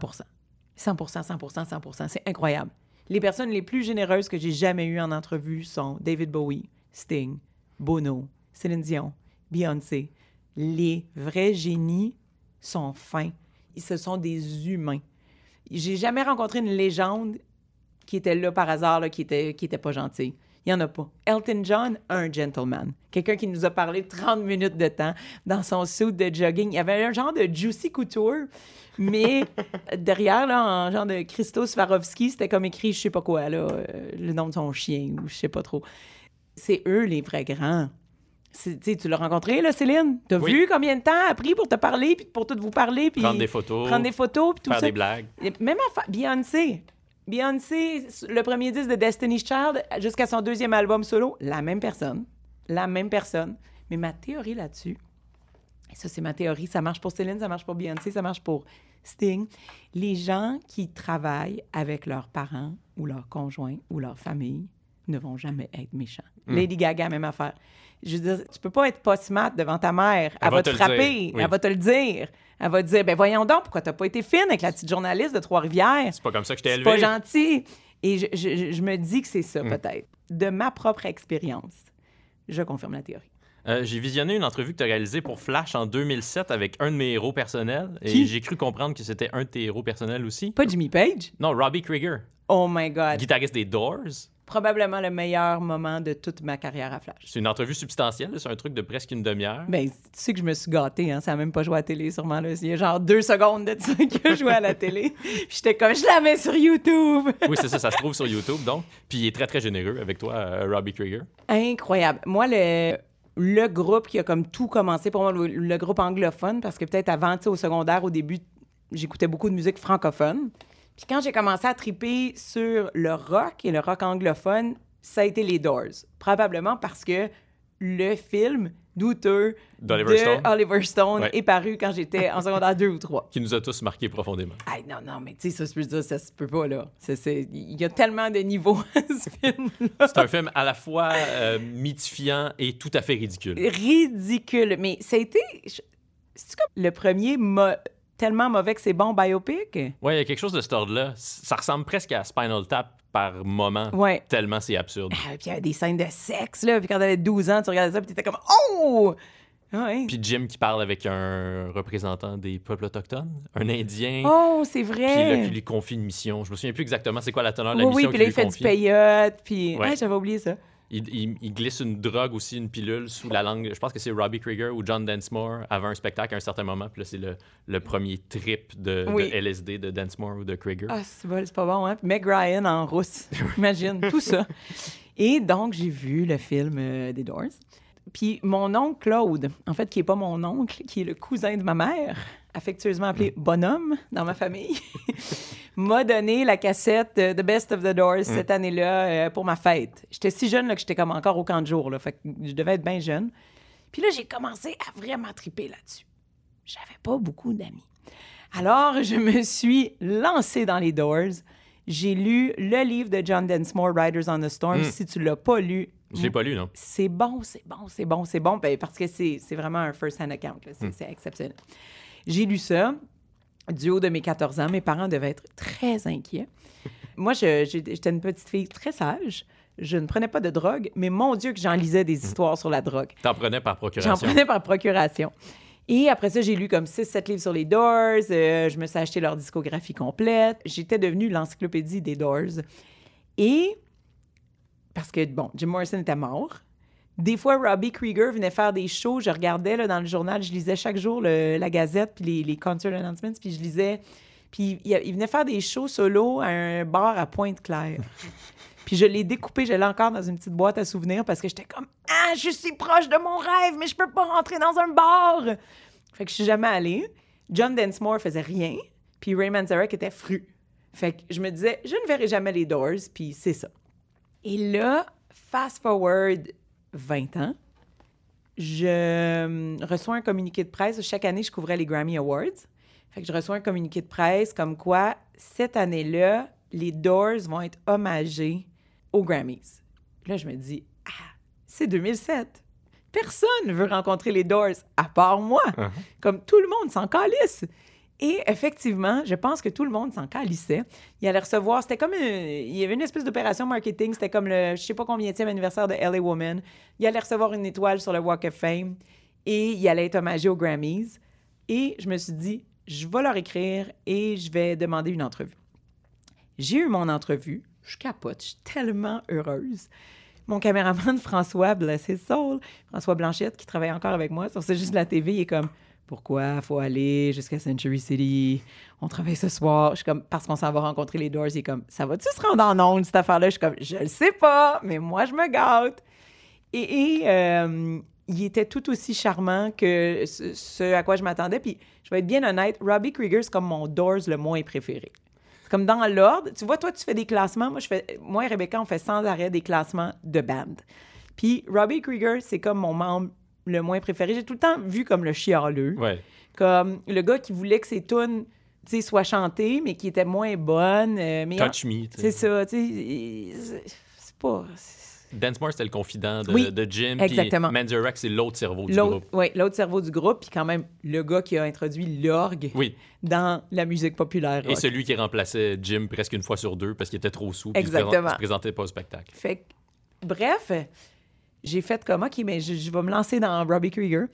100 100% 100% C'est incroyable. Les personnes les plus généreuses que j'ai jamais eues en entrevue sont David Bowie, Sting, Bono, Céline Dion, Beyoncé. Les vrais génies sont fins. Ce sont des humains. J'ai jamais rencontré une légende qui était là par hasard, là, qui était, qui était pas gentil. Il y en a pas. Elton John, un gentleman. Quelqu'un qui nous a parlé 30 minutes de temps dans son suit de jogging. Il y avait un genre de Juicy Couture, mais derrière, là, en genre de Christo Swarovski, c'était comme écrit, je sais pas quoi, là, euh, le nom de son chien ou je sais pas trop. C'est eux les vrais grands. Tu l'as rencontré, là, Céline? T'as Oui. vu combien de temps a pris pour te parler, puis pour tout vous parler, puis Prendre des photos, prendre des photos, puis tout faire ça? des blagues. Même affaire, Beyoncé. Beyoncé, le premier disque de Destiny's Child jusqu'à son deuxième album solo, la même personne. La même personne. Mais ma théorie là-dessus, et ça c'est ma théorie, ça marche pour Céline, ça marche pour Beyoncé, ça marche pour Sting. Les gens qui travaillent avec leurs parents ou leurs conjoints ou leur famille ne vont jamais être méchants. Lady Gaga, même affaire. Je veux dire, tu peux pas être pas smart devant ta mère. Elle, Elle va va te frapper. oui. Elle va te le dire. Elle va te dire, ben voyons donc, pourquoi t'as pas été fine avec la petite journaliste de Trois-Rivières? C'est pas comme ça que je t'ai C'est élevé. pas gentil. Et je, je- je- je me dis que c'est ça, Mm. peut-être. De ma propre expérience, je confirme la théorie. Euh, j'ai visionné une entrevue que tu as réalisée pour Flash en 2007 avec un de mes héros personnels et j'ai cru comprendre que c'était un de tes héros personnels aussi. Pas Jimmy Page? Non, Robbie Krieger, Oh my God. guitariste des Doors. Probablement le meilleur moment de toute ma carrière à Flash. C'est une entrevue substantielle, c'est un truc de presque une demi-heure. Ben, tu sais que je me suis gâtée, hein? Ça a même pas joué à la télé, sûrement. Là. Il y a genre deux secondes de ça qu'il a joué à la télé. Puis j'étais comme, je la mets sur YouTube! Oui, c'est ça, ça se trouve sur YouTube donc. Puis il est très très généreux avec toi, euh, Robbie Krieger. Incroyable. Moi, le, le groupe qui a comme tout commencé pour moi, le, le groupe anglophone, parce que peut-être avant, tu sais, au secondaire, au début, j'écoutais beaucoup de musique francophone. Puis quand j'ai commencé à triper sur le rock et le rock anglophone, ça a été les Doors. Probablement parce que le film douteux D'Oliver de Stone. Oliver Stone Ouais. est paru quand j'étais en secondaire 2 ou 3. Qui nous a tous marqués profondément. Hey, non, non, mais tu sais, ça, je veux dire, ça se peut pas, là. Il y a tellement de niveaux à ce film-là. C'est un film à la fois euh, mythifiant et tout à fait ridicule. ridicule. Mais ça a été. C'est comme le premier mo- tellement mauvais que c'est bon biopic? Ouais, il y a quelque chose de cet ordre-là. Ça ressemble presque à Spinal Tap par moment, Ouais. tellement c'est absurde. Ah, puis il y avait des scènes de sexe, là. Puis quand t'avais 12 ans, tu regardais ça, puis t'étais comme Oh! Ouais. Puis Jim qui parle avec un représentant des peuples autochtones, un Indien. Oh, c'est Puis là, vrai! qui lui confie une mission. Je me souviens plus exactement c'est quoi la teneur de la oui, oui, mission puis qu'il là, lui il fait confie. du payotte, puis... Ouais. Ouais, j'avais oublié ça. Il, il- il glisse une drogue aussi, une pilule sous la langue. Je pense que c'est Robbie Krieger ou John Densmore avait un spectacle à un certain moment. Puis là, c'est le, le premier trip de. LSD de Densmore ou de Krieger. Ah, c'est pas, c'est pas bon, hein? Puis Meg Ryan en rousse. Imagine, tout ça. Et donc, j'ai vu le film euh, des Doors. Puis mon oncle Claude, en fait, qui est pas mon oncle, qui est le cousin de ma mère, affectueusement appelé Bonhomme dans ma famille, m'a donné la cassette de The Best of the Doors cette année-là euh, pour ma fête. J'étais si jeune là, que j'étais comme encore au camp de jour, là, fait que je devais être bien jeune. Puis là, j'ai commencé à vraiment triper là-dessus. J'avais pas beaucoup d'amis. Alors, je me suis lancée dans les Doors. J'ai lu le livre de John Densmore, Riders on the Storm. Si tu l'as pas lu, Je l'ai pas lu, non? c'est bon, c'est bon, c'est bon, c'est bon, ben, parce que c'est vraiment un first-hand account. C'est c'est exceptionnel. J'ai lu ça du haut de mes 14 ans. Mes parents devaient être très inquiets. Moi, j'étais une petite fille très sage. Je ne prenais pas de drogue, mais mon Dieu que j'en lisais des histoires sur la drogue. T'en prenais par procuration. J'en prenais par procuration. Et après ça, j'ai lu comme 6-7 livres sur les Doors. euh, je me suis acheté leur discographie complète. J'étais devenue l'encyclopédie des Doors. Et parce que, bon, Jim Morrison était mort. Des fois, Robbie Krieger venait faire des shows. Je regardais là, dans le journal, je lisais chaque jour le- la Gazette, puis les, les concert announcements, puis je lisais. Puis il, il venait faire des shows solo à un bar à Pointe-Claire. Puis je l'ai découpé, je l'ai encore dans une petite boîte à souvenirs parce que j'étais comme Ah, je suis proche de mon rêve, mais je peux pas rentrer dans un bar. Fait que je suis jamais allée. John Densmore faisait rien, puis Ray Manzarek était fru. Fait que je me disais, je ne verrai jamais les Doors, puis c'est ça. Et là, fast forward 20 ans, je hum, reçois un communiqué de presse. Chaque année, je couvrais les Grammy Awards. Fait que je reçois un communiqué de presse comme quoi, cette année-là, les Doors vont être hommagés aux Grammys. Là, je me dis, ah, c'est 2007. Personne ne veut rencontrer les Doors à part moi. Uh-huh. Comme tout le monde s'en calisse. Et effectivement, je pense que tout le monde s'en calissait. Il allait recevoir, c'était comme, une- il y avait une espèce d'opération marketing, c'était comme le, je sais pas combien anniversaire de LA Woman. Il allait recevoir une étoile sur le Walk of Fame et il allait être hommagé aux Grammys. Et je me suis dit, je vais leur écrire et je vais demander une entrevue. J'ai eu mon entrevue. Je capote. Je suis tellement heureuse. Mon caméraman François, bless his François Blanchette, qui travaille encore avec moi sur C'est juste la TV, il est comme Pourquoi faut aller jusqu'à Century City? On travaille ce soir. Je suis comme Parce qu'on s'en va rencontrer les Doors. Il est comme Ça va-tu se rendre en ondes, cette affaire-là? Je suis comme Je le sais pas, mais moi, je me gâte. Et, euh, il était tout aussi charmant que ce, à quoi je m'attendais. Puis, je vais être bien honnête, Robbie Krieger, c'est comme mon Doors le moins préféré. Comme dans l'ordre. Tu vois, toi, tu fais des classements. Moi, je fais, moi et Rebecca, on fait sans arrêt des classements de band. Puis, Robbie Krieger, c'est comme mon membre le moins préféré. J'ai tout le temps vu comme le chialeux. Ouais. Comme le gars qui voulait que ses tunes soient chantées, mais qui étaient moins bonnes. euh, mais Touch Me. tu c'est ça, c'est- pas. Densmore, c'était le confident de, Oui, de Jim. exactement. Puis Manzarek, c'est l'autre cerveau du groupe. ouais, l'autre cerveau du groupe, puis quand même le gars qui a introduit l'orgue Oui. dans la musique populaire. Et celui qui remplaçait Jim presque une fois sur deux parce qu'il était trop sous. puis il se présent- Exactement. Il se présentait pas au spectacle. Fait bref, j'ai fait comme, OK, mais je, je vais me lancer dans Robbie Krieger.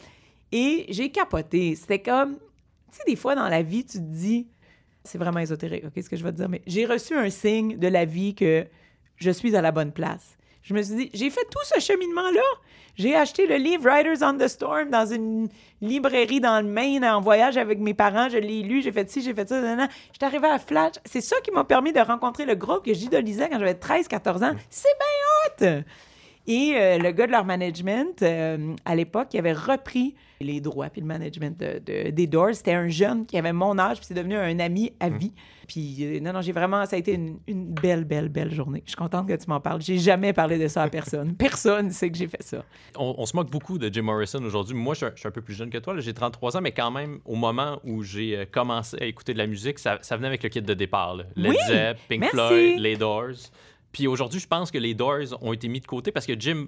Et j'ai capoté. C'était comme, tu sais, des fois dans la vie, tu te dis, c'est vraiment ésotérique, OK, ce que je vais te dire, mais j'ai reçu un signe de la vie que je suis à la bonne place. Je me suis dit, j'ai fait tout ce cheminement-là. J'ai acheté le livre Riders on the Storm dans une librairie dans le Maine en voyage avec mes parents. Je l'ai lu, j'ai fait ci, j'ai fait ça. nan. J'étais arrivée à Flash. C'est ça qui m'a permis de rencontrer le groupe que j'idolisais quand j'avais 13-14 ans. C'est bien hot! Et euh, le gars de leur management, euh, à l'époque, il avait repris les droits puis le management de- de- des Doors. C'était un jeune qui avait mon âge, puis c'est devenu un ami à vie. Puis euh, non, non, j'ai vraiment, ça a été une, une belle, belle, belle journée. Je suis contente que tu m'en parles. J'ai jamais parlé de ça à personne. Personne sait que j'ai fait ça. On, on se moque beaucoup de Jim Morrison aujourd'hui. Moi, je suis, un, je suis un peu plus jeune que toi. J'ai 33 ans, mais quand même, au moment où j'ai commencé à écouter de la musique, ça, ça venait avec le kit de départ. là. Led Oui! Zepp, Pink Merci! Floyd, les Doors. Puis aujourd'hui, je pense que les Doors ont été mis de côté parce que Jim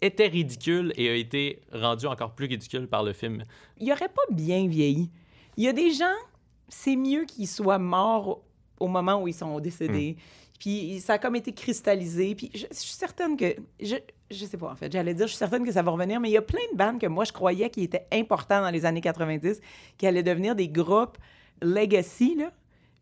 était ridicule et a été rendu encore plus ridicule par le film. Il aurait pas bien vieilli. Il y a des gens, c'est mieux qu'ils soient morts au- moment où ils sont décédés. Puis ça a comme été cristallisé. Puis je, je suis certaine que. Je, je sais pas, en fait. J'allais dire, je suis certaine que ça va revenir, mais il y a plein de bandes que moi, je croyais qui étaient importants dans les années 90, qui allaient devenir des groupes legacy, là,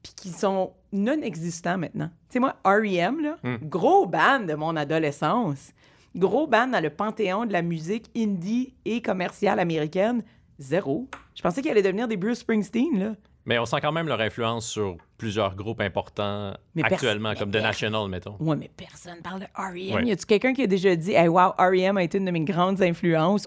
puis qui sont non existants maintenant. Tu sais, moi, R.E.M., là, gros band de mon adolescence, gros band dans le panthéon de la musique indie et commerciale américaine, zéro. Je pensais qu'ils allaient devenir des Bruce Springsteen, là. Mais on sent quand même leur influence sur plusieurs groupes importants Mais actuellement, comme The National, mettons. Ouais, mais personne parle de R.E.M. Ouais. Y a-tu quelqu'un qui a déjà dit, hey, wow, R.E.M. a été une de mes grandes influences?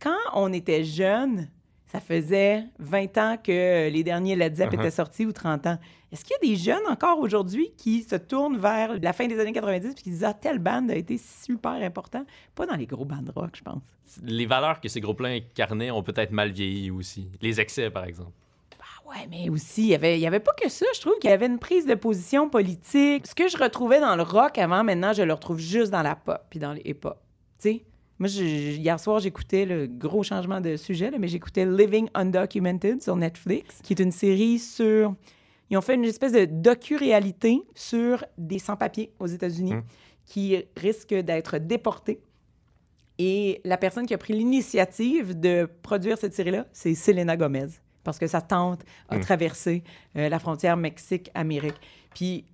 Quand on était jeune, ça faisait 20 ans que les derniers Led Zepp Uh-huh. étaient sortis ou 30 ans. Est-ce qu'il y a des jeunes encore aujourd'hui qui se tournent vers la fin des années 90 et qui disent, ah, telle bande a été super important? Pas dans les gros bandes rock, je pense. Les valeurs que ces groupes-là incarnaient ont peut-être mal vieilli aussi. Les excès, par exemple. Ah ouais, mais aussi, il y avait, il y avait pas que ça. Je trouve qu'il y avait une prise de position politique. Ce que je retrouvais dans le rock avant, maintenant, je le retrouve juste dans la pop puis dans les hip-hop. Tu sais? Moi, je- hier soir, j'écoutais le gros changement de sujet, là, mais j'écoutais Living Undocumented sur Netflix, qui est une série sur. Ils ont fait une espèce de docu-réalité sur des sans-papiers aux États-Unis Mm. qui risquent d'être déportés. Et la personne qui a pris l'initiative de produire cette série-là, c'est Selena Gomez. Parce que sa tante a Mm. traversé euh, la frontière Mexique-Amérique. Puis,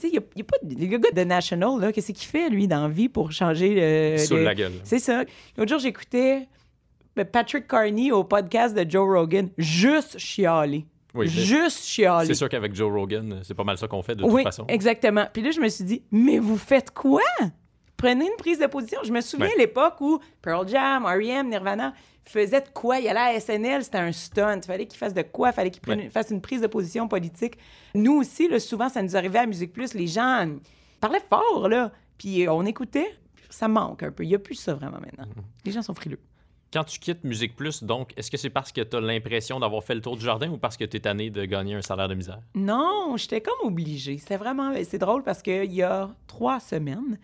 tu sais, il n'y a, pas de. Le gars de National, là, qu'est-ce qu'il fait, lui, dans la vie pour changer euh, Sous le- la gueule. C'est ça. L'autre jour, j'écoutais euh, Patrick Carney au podcast de Joe Rogan, juste chialer. Oui, juste chialer. c'est sûr qu'avec Joe Rogan, c'est pas mal ça qu'on fait de toute façon. exactement. Puis là, je me suis dit, mais vous faites quoi? prenez une prise de position. Je me souviens Ouais. à l'époque où Pearl Jam, R.E.M., Nirvana faisaient de quoi? Il allait à SNL, c'était un stunt. Il fallait qu'ils fassent de quoi? Il fallait qu'ils prennent- Ouais. fassent une prise de position politique. Nous aussi, là, souvent, ça nous arrivait à Musique Plus, les gens parlaient fort, là. Puis euh, on écoutait. Ça manque un peu. Il n'y a plus ça vraiment maintenant. Les gens sont frileux. Quand tu quittes Musique Plus, donc, est-ce que c'est parce que tu as l'impression d'avoir fait le tour du jardin ou parce que tu es tanné de gagner un salaire de misère? Non, j'étais comme obligée. C'était vraiment... C'est drôle parce qu'il y a trois semaines,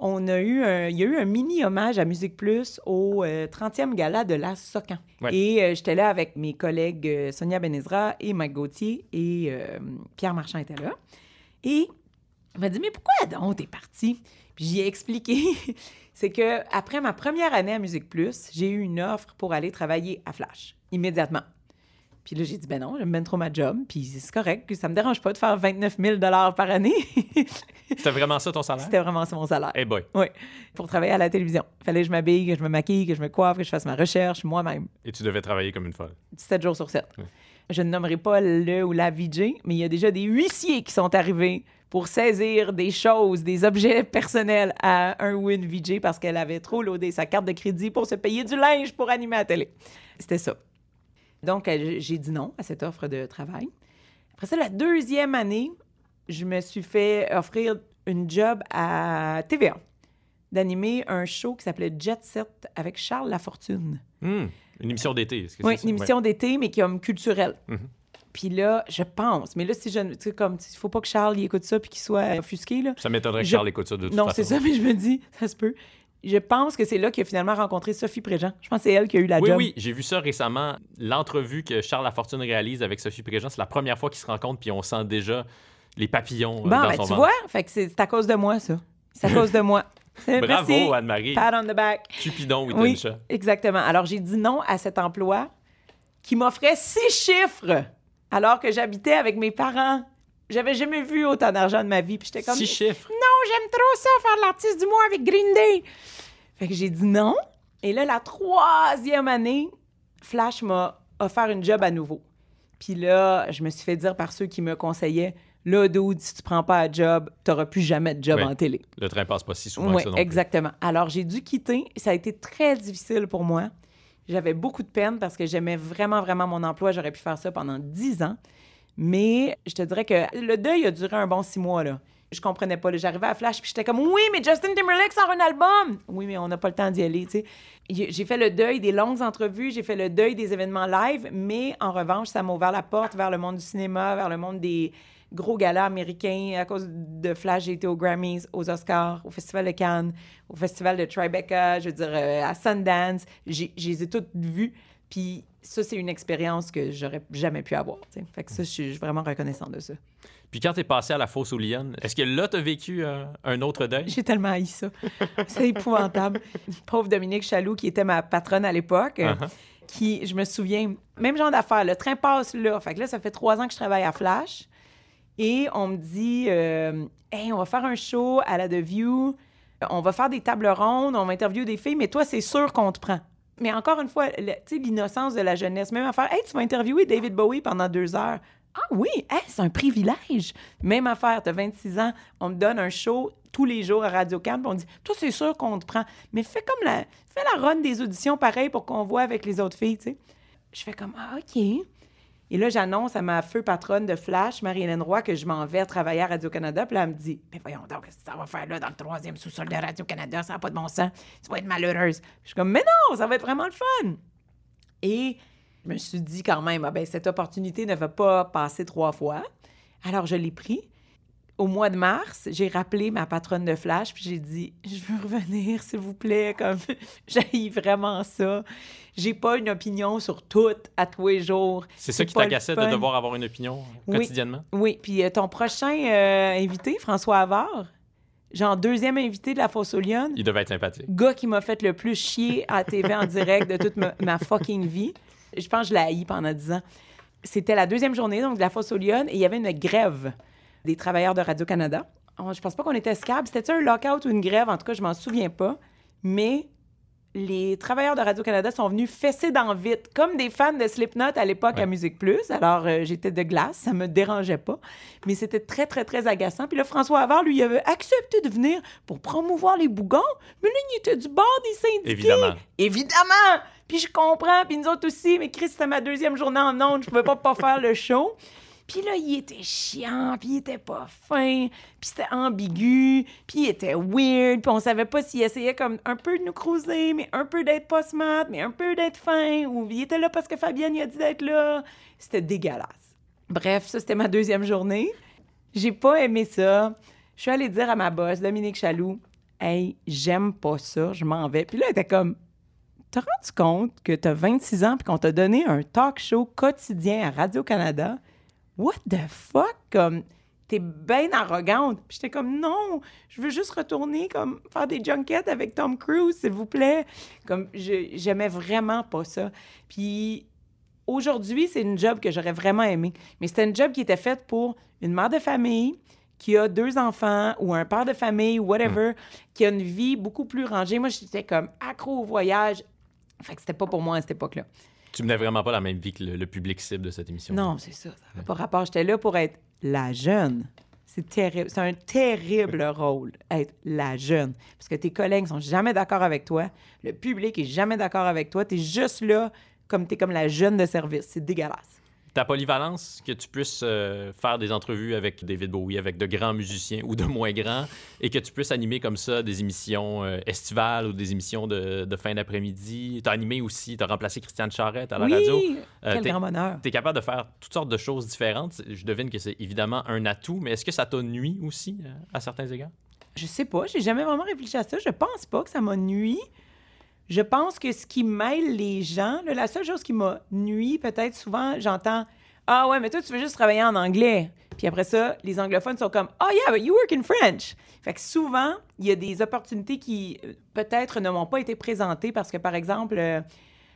on a eu un... il y a eu un mini hommage à Musique Plus au euh, 30e gala de la Socan. Ouais. Et euh, j'étais là avec mes collègues euh, Sonia Benezra et Mike Gauthier et euh, Pierre Marchand était là. Et il m'a dit, mais pourquoi donc t'es parti? Puis j'y ai expliqué. C'est que après ma première année à Musique Plus, j'ai eu une offre pour aller travailler à Flash, immédiatement. Puis là, j'ai dit, ben non, j'aime bien trop ma job. Puis c'est correct, que ça me dérange pas de faire 29 000 par année. C'était vraiment ça ton salaire? C'était vraiment ça mon salaire. Eh boy. Oui, pour travailler à la télévision. Il fallait que je m'habille, que je me maquille, que je me coiffe, que je fasse ma recherche moi-même. Et tu devais travailler comme une folle. 7 jours sur 7. Je ne nommerai pas le ou la VJ, mais il y a déjà des huissiers qui sont arrivés pour saisir des choses, des objets personnels à un ou une VJ parce qu'elle avait trop loadé sa carte de crédit pour se payer du linge pour animer à la télé. C'était ça. Donc, j'ai dit non à cette offre de travail. Après ça, la deuxième année, je me suis fait offrir une job à TVA d'animer un show qui s'appelait Jet Set avec Charles Lafortune. Hmm, Une émission d'été. est-ce que Oui, une émission d'été, mais qui est comme culturelle. Mhm. Puis là, je pense, mais là, si je. Tu sais, comme, il faut pas que Charles y écoute ça puis qu'il soit offusqué, là. Ça m'étonnerait que Je- Charles écoute ça de toute Non, façon. c'est ça, mais je me dis, ça se peut. Je pense que c'est là qu'il a finalement rencontré Sophie Préjean. Je pense que c'est elle qui a eu la Oui, job. oui, j'ai vu ça récemment. L'entrevue que Charles Lafortune réalise avec Sophie Préjean, c'est la première fois qu'ils se rencontrent, puis on sent déjà les papillons euh, Bon, dans ben, son tu ventre. vois, fait que c'est à cause de moi, ça. C'est à cause de moi. Bravo. Anne-Marie. Pat on the back. Cupidon, Oui, Wittenshaw. exactement. Alors, j'ai dit non à cet emploi qui m'offrait six chiffres alors que j'habitais avec mes parents. J'avais jamais vu autant d'argent de ma vie. Puis j'étais comme, Six chiffres. non, j'aime trop ça, faire l'artiste du mois avec Green Day. Fait que j'ai dit non. Et là, la troisième année, Flash m'a offert une job à nouveau. Puis là, je me suis fait dire par ceux qui me conseillaient, là, dude, si tu prends pas un job, t'auras plus jamais de job en télé. Le train passe pas si souvent Oui, que ça non plus. exactement. Alors, j'ai dû quitter. Ça a été très difficile pour moi. J'avais beaucoup de peine parce que j'aimais vraiment, vraiment mon emploi. J'aurais pu faire ça pendant dix ans. Mais je te dirais que le deuil a duré un bon six mois, là. Je comprenais pas. J'arrivais à Flash, puis j'étais comme, oui, mais Justin Timberlake sort un album. Oui, mais on n'a pas le temps d'y aller. J'ai fait le deuil des longues entrevues, j'ai fait le deuil des événements live, mais en revanche, ça m'a ouvert la porte vers le monde du cinéma, vers le monde des gros galas américains. À cause de Flash, j'ai été aux Grammys, aux Oscars, au Festival de Cannes, au Festival de Tribeca, je veux dire, euh, à Sundance. Je les ai toutes vues. Puis ça, c'est une expérience que j'aurais jamais pu avoir. Fait que ça, je suis vraiment reconnaissante de ça. Puis quand t'es passé à la fosse aux est-ce que là, t'as vécu euh, un autre deuil? J'ai tellement haï ça. C'est épouvantable. Pauvre Dominique Chaloux, qui était ma patronne à l'époque, Uh-huh. qui, je me souviens, même genre d'affaires, le train passe là. Fait que là, ça fait trois ans que je travaille à Flash. Et on me dit, euh, hey, on va faire un show à la The View, on va faire des tables rondes, on va interviewer des filles, mais toi, c'est sûr qu'on te prend. Mais encore une fois, l'innocence de la jeunesse, même affaire, hey, tu vas interviewer David Bowie pendant deux heures. Ah oui, hey, c'est un privilège. Même affaire, tu as 26 ans, on me donne un show tous les jours à Radio Cannes, on dit, toi, c'est sûr qu'on te prend. Mais fais comme la, fais la run des auditions pareil pour qu'on voit avec les autres filles, tu sais. Je fais comme, ah, OK. Et là, j'annonce à ma feu patronne de Flash, Marie-Hélène Roy, que je m'en vais travailler à Radio-Canada. Puis là, elle me dit Mais voyons donc, que ça va faire là dans le troisième sous-sol de Radio-Canada? Ça n'a pas de bon sens. Tu vas être malheureuse. Je suis comme Mais non, ça va être vraiment le fun. Et je me suis dit quand même ah ben, cette opportunité ne va pas passer trois fois. Alors, je l'ai pris. Au mois de mars, j'ai rappelé ma patronne de Flash, puis j'ai dit Je veux revenir, s'il vous plaît. Comme j'ai vraiment ça. J'ai pas une opinion sur tout à tous les jours. C'est ça qui t'agaçait de devoir avoir une opinion Oui. quotidiennement? Oui, puis euh, ton prochain euh, invité, François Havard, genre deuxième invité de la Fosse aux Lyonnes, Il devait être sympathique. gars qui m'a fait le plus chier à TV en direct de toute ma, ma fucking vie. Je pense que je l'ai haï pendant dix ans. C'était la deuxième journée, donc, de la Fosse aux Lyonnes, et il y avait une grève des travailleurs de Radio-Canada. Je pense pas qu'on était scab. C'était un lockout ou une grève? En tout cas, je m'en souviens pas. Mais les travailleurs de Radio-Canada sont venus fesser dans vite, comme des fans de Slipknot à l'époque à Musique Plus. Alors, euh, j'étais de glace, ça me dérangeait pas. Mais c'était très, très, très agaçant. Puis là, François Havard, lui, il avait accepté de venir pour promouvoir les bougons. Mais là, il était du bord des syndiqués. Évidemment. Évidemment! Puis je comprends, puis nous autres aussi. Mais Chris, c'était ma deuxième journée en ondes. Je pouvais pas pas faire le show. Puis là, il était chiant, puis il était pas fin, puis c'était ambigu, puis il était weird, puis on savait pas s'il essayait comme un peu de nous cruiser, mais un peu d'être pas smart, mais un peu d'être fin, ou il était là parce que Fabienne il a dit d'être là. C'était dégueulasse. Bref, ça, c'était ma deuxième journée. J'ai pas aimé ça. Je suis allée dire à ma boss, Dominique Chaloux, « Hey, j'aime pas ça, je m'en vais. » Puis là, elle était comme, « T'as rendu compte que t'as 26 ans puis qu'on t'a donné un talk show quotidien à Radio-Canada? » What the fuck? Comme, t'es bien arrogante. Puis j'étais comme, non, je veux juste retourner, comme, faire des junkets avec Tom Cruise, s'il vous plaît. Comme, j'aimais vraiment pas ça. Puis aujourd'hui, c'est une job que j'aurais vraiment aimé. Mais c'était une job qui était faite pour une mère de famille qui a deux enfants ou un père de famille ou whatever, qui a une vie beaucoup plus rangée. Moi, j'étais comme accro au voyage. Fait que c'était pas pour moi à cette époque-là. Tu menais vraiment pas la même vie que le, public cible de cette émission. Non, c'est ça. Ça n'a pas rapport. J'étais là pour être la jeune. C'est terrible. C'est un terrible rôle, être la jeune. Parce que tes collègues sont jamais d'accord avec toi. Le public est jamais d'accord avec toi. Tu es juste là comme tu es comme la jeune de service. C'est dégueulasse ta polyvalence, que tu puisses euh, faire des entrevues avec David Bowie, avec de grands musiciens ou de moins grands, et que tu puisses animer comme ça des émissions euh, estivales ou des émissions de, fin d'après-midi. Tu as animé aussi, tu as remplacé Christiane Charrette à la radio. Euh, Quel grand bonheur. Tu es capable de faire toutes sortes de choses différentes. Je devine que c'est évidemment un atout, mais est-ce que ça t'a nuit aussi à certains égards? Je sais pas, j'ai jamais vraiment réfléchi à ça. Je pense pas que ça m'a nuit. Je pense que ce qui mêle les gens, la seule chose qui m'a nuit, peut-être souvent, j'entends Ah ouais, mais toi, tu veux juste travailler en anglais. Puis après ça, les anglophones sont comme Oh yeah, but you work in French. Fait que souvent, il y a des opportunités qui euh, peut-être ne m'ont pas été présentées parce que, par exemple, euh,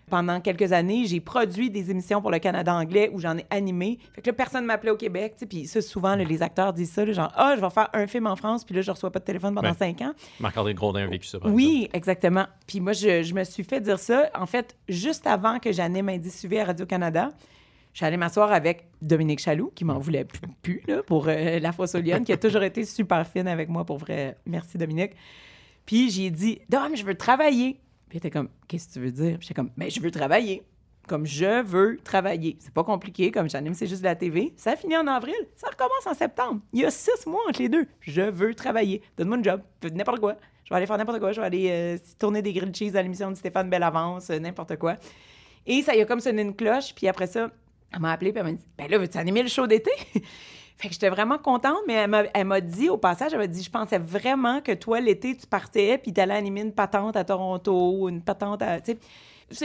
pendant quelques années, j'ai produit des émissions pour le Canada anglais où j'en ai animé. Fait que là, personne m'appelait au Québec. Puis ça, souvent, les acteurs disent ça, genre, ah, je vais faire un film en France, puis là, je reçois pas de téléphone pendant cinq ans. Marc-André Grondin a vécu ça. oui, exactement. Puis moi, je, me suis fait dire ça. En fait, juste avant que j'anime Indisuvé à Radio-Canada, je suis allée m'asseoir avec Dominique Chaloux, qui m'en voulait plus, là, pour euh, la Fossolienne, qui a toujours été super fine avec moi, pour vrai. Merci, Dominique. Puis j'ai dit, Dom, je veux travailler. Puis était comme, qu'est-ce que tu veux dire? J'étais comme, mais je veux travailler. Comme je veux travailler. C'est pas compliqué, comme j'anime, c'est juste de la TV. Ça finit en avril, ça recommence en septembre. Il y a six mois entre les deux. Je veux travailler. Donne-moi un job, n'importe quoi. Je vais aller faire n'importe quoi. Je vais aller euh, tourner des grilled cheese à l'émission de Stéphane Bellavance, euh, n'importe quoi. Et ça y a comme sonné une cloche. Puis après ça, elle m'a appelé, puis elle m'a dit, ben là, veux-tu animer le show d'été? Fait que j'étais vraiment contente, mais elle m'a dit au passage, elle m'a dit, je pensais vraiment que toi, l'été, tu partais, puis tu allais animer une patente à Toronto, une patente à... C'est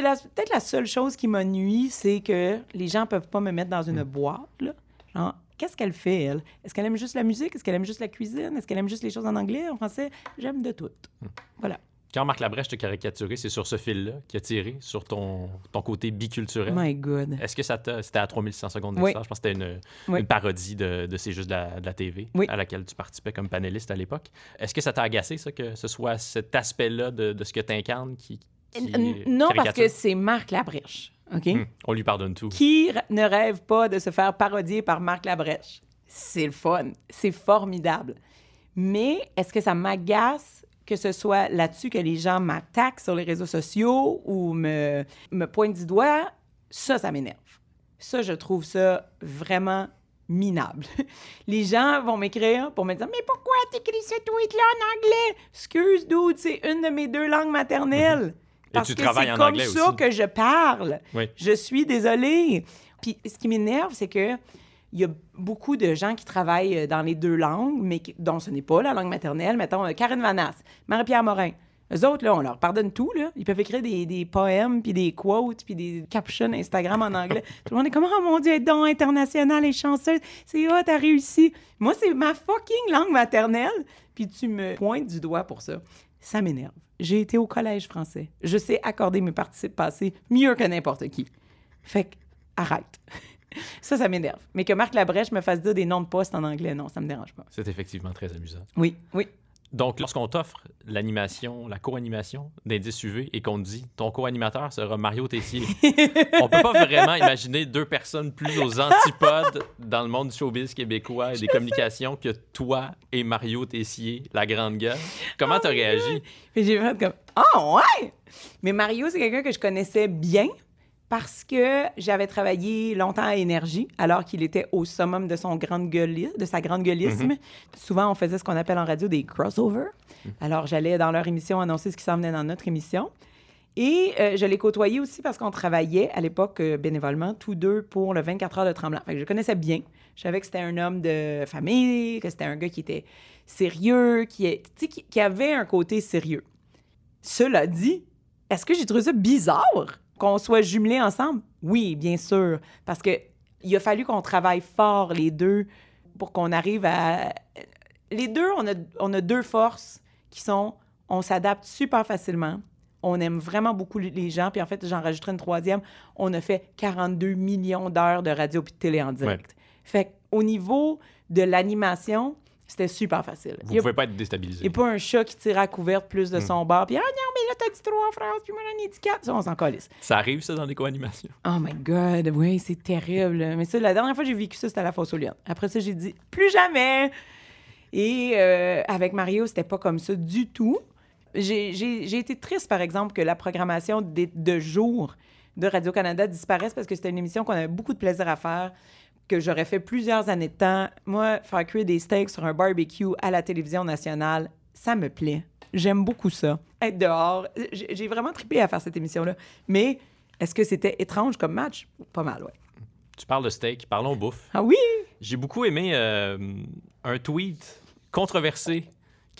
peut-être la seule chose qui m'a nuit, c'est que les gens peuvent pas me mettre dans une boîte, là. Genre, qu'est-ce qu'elle fait, elle? Est-ce qu'elle aime juste la musique? Est-ce qu'elle aime juste la cuisine? Est-ce qu'elle aime juste les choses en anglais, en français? J'aime de tout. Hmm. Voilà. Quand Marc Labrèche te caricaturé, c'est sur ce fil-là qui a tiré, sur ton, ton côté biculturel. My God. Est-ce que ça C'était à 3600 secondes d'histoire. Je pense que c'était une, une, parodie de, de C'est juste de la, de la TV à laquelle tu participais comme panéliste à l'époque. Est-ce que ça t'a agacé, ça, que ce soit cet aspect-là de, de, ce que tu incarnes qui. non, parce que c'est Marc Labrèche. OK? Hmm. on lui pardonne tout. Qui ne rêve pas de se faire parodier par Marc Labrèche? C'est le fun. C'est formidable. Mais est-ce que ça m'agace que ce soit là-dessus que les gens m'attaquent sur les réseaux sociaux ou me, me pointent du doigt, ça, ça m'énerve. Ça, je trouve ça vraiment minable. Les gens vont m'écrire pour me dire Mais pourquoi t'écris ce tweet-là en anglais? Excuse, dude, c'est une de mes deux langues maternelles. Parce que c'est comme ça que je parle. Je suis désolée. Puis ce qui m'énerve, c'est que il y a beaucoup de gens qui travaillent euh, dans les deux langues, mais dont ce n'est pas la langue maternelle. Mettons, euh, Karine Vanasse, Marie-Pierre Morin. Eux autres, là, on leur pardonne tout. Là. Ils peuvent écrire des, des poèmes, puis des quotes, puis des captions Instagram en anglais. tout le monde est comme « Oh mon Dieu, être donc international et chanceuse. C'est oh, t'as réussi. » Moi, c'est ma fucking langue maternelle, puis tu me pointes du doigt pour ça. Ça m'énerve. J'ai été au collège français. Je sais accorder mes participes passés mieux que n'importe qui. Fait que, arrête. ça, ça m'énerve. Mais que Marc Labrèche me fasse dire des noms de postes en anglais, non, ça me dérange pas. C'est effectivement très amusant. Oui, oui. Donc, lorsqu'on t'offre l'animation, la co-animation d'indice UV et qu'on te dit ton co-animateur sera Mario Tessier, on peut pas vraiment imaginer deux personnes plus aux antipodes dans le monde du showbiz québécois et des communications que toi et Mario Tessier, la grande gueule. Comment t'as réagi? J'ai fait comme Ah ouais! Mais Mario, c'est quelqu'un que je connaissais bien parce que j'avais travaillé longtemps à Énergie, alors qu'il était au summum de son grande gueulisme, de sa grande gueulisme. Souvent, on faisait ce qu'on appelle en radio des crossovers. Alors, j'allais dans leur émission annoncer ce qui s'en venait dans notre émission. Et euh, je l'ai côtoyé aussi parce qu'on travaillait à l'époque euh, bénévolement, tous deux, pour le 24 heures de Tremblant. Fait que je connaissais bien. Je savais que c'était un homme de famille, que c'était un gars qui était sérieux, qui, est, tu sais, qui, qui avait un côté sérieux. Cela dit, est-ce que j'ai trouvé ça bizarre? Qu'on soit jumelés ensemble? Oui, bien sûr. Parce que il a fallu qu'on travaille fort, les deux, pour qu'on arrive à. Les deux, on a, on a deux forces qui sont on s'adapte super facilement. On aime vraiment beaucoup les gens. Puis en fait, j'en rajouterai une troisième. On a fait 42 millions d'heures de radio puis de télé en direct. Fait qu'au niveau de l'animation, c'était super facile. Vous a- pouvez pas être déstabilisé. il n'y a pas un chat qui tire à couverte plus Hmm. de son bar. Puis, ah non, mais là, t'as dit trois phrases, puis moi, j'en ai dit quatre. Ça, on s'en calisse. Ça arrive, ça, dans des co-animations? Oh my God, oui, c'est terrible. Mais ça, la dernière fois que j'ai vécu ça, c'était à la fosse aux lions. Après ça, j'ai dit plus jamais. Et euh, avec Mario, c'était pas comme ça du tout. J'ai été triste, par exemple, que la programmation des- de jour de Radio-Canada disparaisse parce que c'était une émission qu'on avait beaucoup de plaisir à faire, que j'aurais fait plusieurs années de temps. Moi, faire cuire des steaks sur un barbecue à la télévision nationale, ça me plaît. J'aime beaucoup ça. Être dehors, j'ai vraiment trippé à faire cette émission-là. Mais est-ce que c'était étrange comme match? Pas mal, ouais. Tu parles de steak, parlons bouffe. Ah oui? J'ai beaucoup aimé euh, un tweet controversé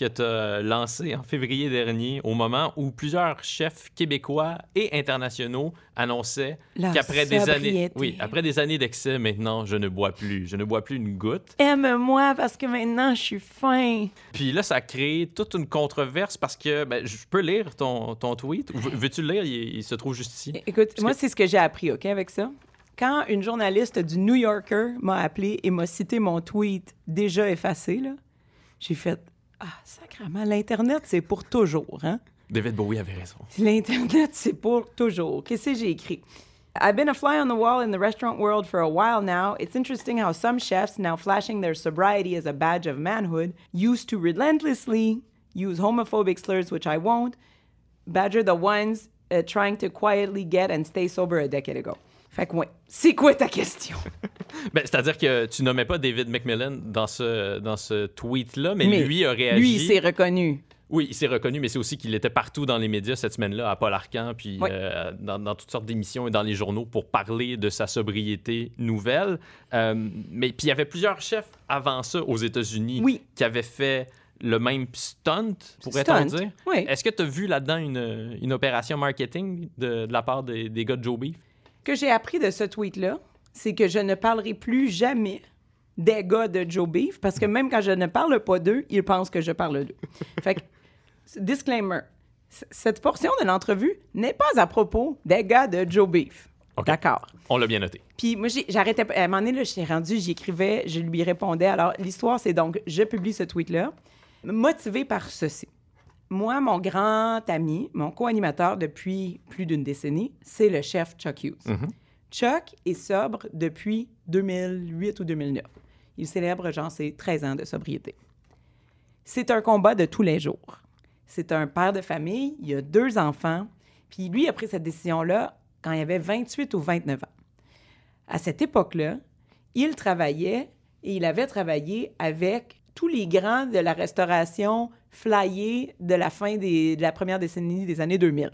que tu as lancé en février dernier, au moment où plusieurs chefs québécois et internationaux annonçaient qu'après des années, oui, après des années d'excès, maintenant, je ne bois plus. Je ne bois plus une goutte. Aime-moi parce que maintenant, je suis fin. Puis là, ça a créé toute une controverse parce que, ben, je peux lire ton, ton tweet. Veux-tu le lire? Il, il se trouve juste ici. Écoute, Parce moi, que- c'est ce que j'ai appris, OK, avec ça? Quand une journaliste du New Yorker m'a appelé et m'a cité mon tweet déjà effacé, j'ai fait Ah, sacrément, l'Internet, c'est pour toujours, hein? David Bowie avait raison. L'Internet, c'est pour toujours. Qu'est-ce que j'ai écrit? I've been a fly on the wall in the restaurant world for a while now. It's interesting how some chefs, now flashing their sobriety as a badge of manhood, used to relentlessly use homophobic slurs, which I won't, badger the ones uh, trying to quietly get and stay sober a decade ago. Fait que, ouais. C'est quoi ta question? Ben, C'est-à-dire que tu nommais pas David McMillan dans ce, dans ce tweet-là, mais, Mais lui a réagi. Lui, il s'est reconnu. Oui, il s'est reconnu, mais c'est aussi qu'il était partout dans les médias cette semaine-là, à Paul Arcan, puis Oui. euh, dans, dans toutes sortes d'émissions et dans les journaux pour parler de sa sobriété nouvelle. Euh, mais puis il y avait plusieurs chefs avant ça aux États-Unis Oui. qui avaient fait le même stunt, pourrait-on dire? oui. Est-ce que tu as vu là-dedans une, une opération marketing de, de la part des, des gars de Joe Beef? Que j'ai appris de ce tweet-là, c'est que je ne parlerai plus jamais des gars de Joe Beef, parce que même quand je ne parle pas d'eux, ils pensent que je parle d'eux. Fait que, disclaimer, cette portion de l'entrevue n'est pas à propos des gars de Joe Beef. D'accord. On l'a bien noté. Puis moi, j'arrêtais pas. À un moment donné, là, j'étais rendue, j'écrivais, je lui répondais. Alors, l'histoire, c'est donc, je publie ce tweet-là, motivé par ceci. Moi, mon grand ami, mon co-animateur depuis plus d'une décennie, c'est le chef Chuck Hughes. Chuck est sobre depuis 2008 ou 2009. Il célèbre, genre, ses 13 ans de sobriété. C'est un combat de tous les jours. C'est un père de famille, il a deux enfants, puis lui a pris cette décision-là quand il avait 28 ou 29 ans. À cette époque-là, il travaillait et il avait travaillé avec tous les grands de la restauration flyée de la fin des- de la première décennie des années 2000.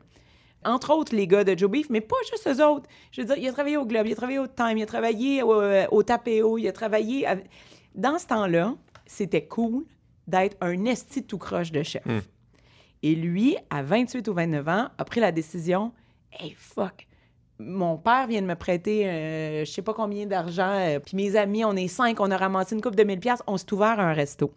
Entre autres, les gars de Joe Beef, mais pas juste eux autres. Je veux dire, il a travaillé au Globe, il a travaillé au Time, il a travaillé au, euh, au Tapéo, il a travaillé... Dans ce temps-là, c'était cool d'être un esti tout croche de chef. Et lui, à 28 ou 29 ans, a pris la décision Hey, fuck, mon père vient de me prêter euh, je sais pas combien d'argent, euh, puis mes amis, on est cinq, on a ramassé une coupe de 1000 pièces, on s'est ouvert un resto.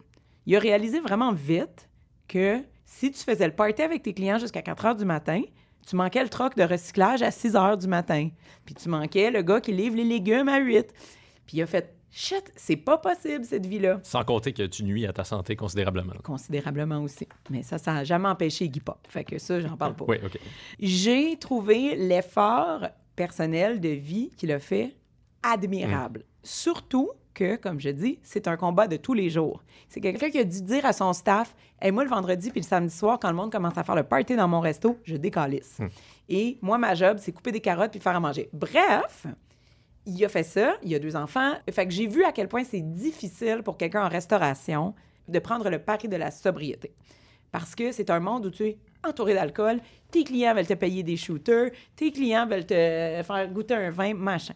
Il a réalisé vraiment vite que si tu faisais le party avec tes clients jusqu'à 4 heures du matin, tu manquais le troc de recyclage à 6 heures du matin. Puis tu manquais le gars qui livre les légumes à 8. Puis il a fait shit, c'est pas possible cette vie-là. Sans compter que tu nuis à ta santé considérablement. Considérablement aussi. Mais ça, ça n'a jamais empêché Iggy Pop. Fait que ça, j'en parle pas. Oui, OK. J'ai trouvé l'effort personnel de vie qu'il a fait admirable. Surtout que, comme je dis, c'est un combat de tous les jours. C'est quelqu'un qui a dû dire à son staff hey, moi, le vendredi puis le samedi soir, quand le monde commence à faire le party dans mon resto, je décalisse. Et moi, ma job, c'est couper des carottes puis faire à manger. Bref, il a fait ça, il a deux enfants. Fait que j'ai vu à quel point c'est difficile pour quelqu'un en restauration de prendre le pari de la sobriété. Parce que c'est un monde où tu es entouré d'alcool, tes clients veulent te payer des shooters, tes clients veulent te faire goûter un vin, machin.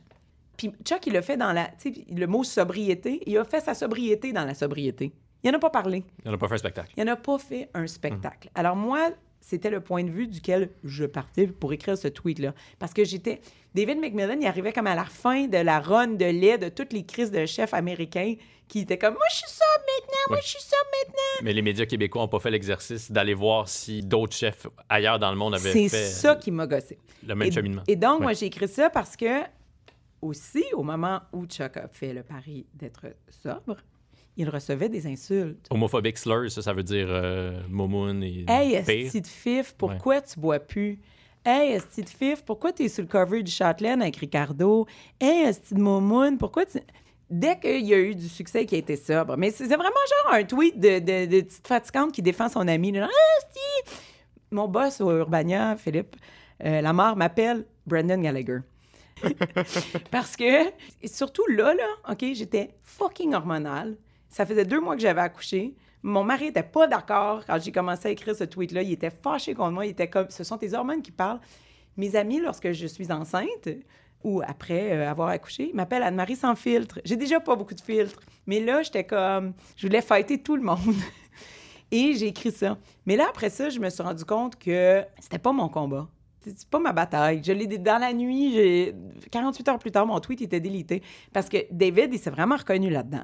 Puis Chuck, il a fait dans la. Tu sais, le mot sobriété, il a fait sa sobriété dans la sobriété. Il n'en a pas parlé. Il n'en a pas fait un spectacle. Il n'en a pas fait un spectacle. Alors, moi, c'était le point de vue duquel je partais pour écrire ce tweet-là. Parce que j'étais. David McMillan, il arrivait comme à la fin de la run de lait de toutes les crises de chefs américains qui étaient comme Moi, je suis ça maintenant, moi, je suis ça maintenant. Mais les médias québécois n'ont pas fait l'exercice d'aller voir si d'autres chefs ailleurs dans le monde avaient fait. C'est ça qui m'a gossé. Le même et, cheminement. Et donc, Ouais. moi, j'ai écrit ça parce que, aussi, au moment où Chuck a fait le pari d'être sobre, il recevait des insultes. Homophobic slurs, ça, ça veut dire euh, momoun et Hey, esti de fif, pourquoi tu bois plus? Hey, esti de fif, pourquoi tu es sur le cover du Châtelaine avec Ricardo? Hey, esti de momoun, pourquoi tu... Dès qu'il y a eu du succès qui a été sobre. Mais c'est vraiment genre un tweet de, de, de petite fatigante qui défend son ami. Ah! Mon boss au Urbania, Philippe, euh, la mort m'appelle Brendan Gallagher. Parce que, surtout là, là, OK, j'étais fucking hormonale. Ça faisait deux mois que j'avais accouché. Mon mari était pas d'accord quand j'ai commencé à écrire ce tweet-là. Il était fâché contre moi. Il était comme, ce sont tes hormones qui parlent. Mes amis, lorsque je suis enceinte ou après euh, avoir accouché, m'appellent Anne-Marie sans filtre. J'ai déjà pas beaucoup de filtres. Mais là, j'étais comme, je voulais fighter tout le monde. Et j'ai écrit ça. Mais là, après ça, je me suis rendu compte que c'était pas mon combat. C'est pas ma bataille. Je l'ai dans la nuit, j'ai 48 heures plus tard, mon tweet était délité parce que David, il s'est vraiment reconnu là-dedans.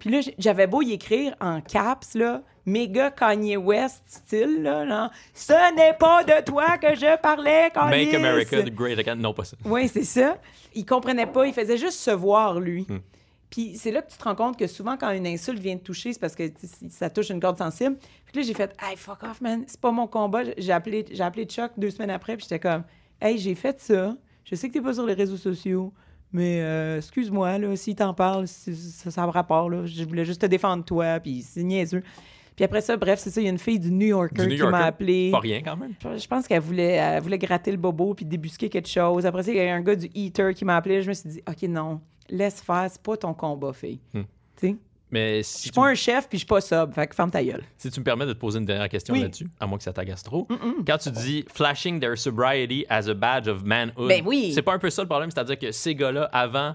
Puis là, j'avais beau y écrire en caps, là, méga Kanye West style, là, genre, ce n'est pas de toi que je parlais, Kanye. Make America great again. Non, pas ça. Oui, c'est ça. Il comprenait pas, il faisait juste se voir, lui. Hmm. Puis c'est là que tu te rends compte que souvent, quand une insulte vient te toucher, c'est parce que ça touche une corde sensible. Puis là, j'ai fait « Hey, fuck off, man, c'est pas mon combat. » J'ai appelé, j'ai appelé Chuck deux semaines après, puis j'étais comme « Hey, j'ai fait ça. Je sais que t'es pas sur les réseaux sociaux, mais euh, excuse-moi, là, s'il t'en parle, c'est- ça, ça a rapport, là. Je voulais juste te défendre toi, puis c'est niaiseux. » Puis après ça, bref, c'est ça, il y a une fille du New Yorker Du New qui m'a appelé. Pas rien quand même. Je je pense qu'elle voulait, elle voulait gratter le bobo puis débusquer quelque chose. Après ça, il y a un gars du Eater qui m'a appelé. Je me suis dit, OK, non, laisse faire, c'est pas ton combat, fille. Hmm. Mais je si suis tu, pas un chef puis je suis pas sub. Fait que ferme ta gueule. si tu me permets de te poser une dernière question Oui. là-dessus, à moins que ça t'agace trop. Quand tu dis flashing their sobriety as a badge of manhood, Ben oui. c'est pas un peu ça le problème? C'est-à-dire que ces gars-là, avant,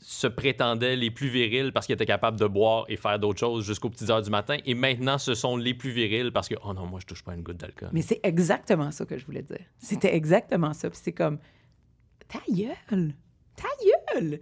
se prétendaient les plus virils parce qu'ils étaient capables de boire et faire d'autres choses jusqu'aux petites heures du matin. Et maintenant, ce sont les plus virils parce que, oh non, moi, je touche pas une goutte d'alcool. Mais c'est exactement ça que je voulais dire. C'était exactement ça. Puis c'est comme, ta gueule, ta gueule.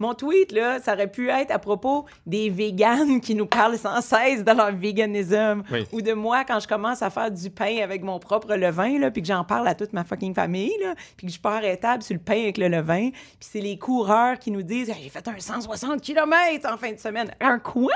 Mon tweet, là, ça aurait pu être à propos des véganes qui nous parlent sans cesse de leur véganisme. Oui. Ou de moi, quand je commence à faire du pain avec mon propre levain, là, puis que j'en parle à toute ma fucking famille, là, puis que je suis pas arrêtable sur le pain avec le levain. Puis c'est les coureurs qui nous disent J'ai fait un 160 km en fin de semaine. Un quoi?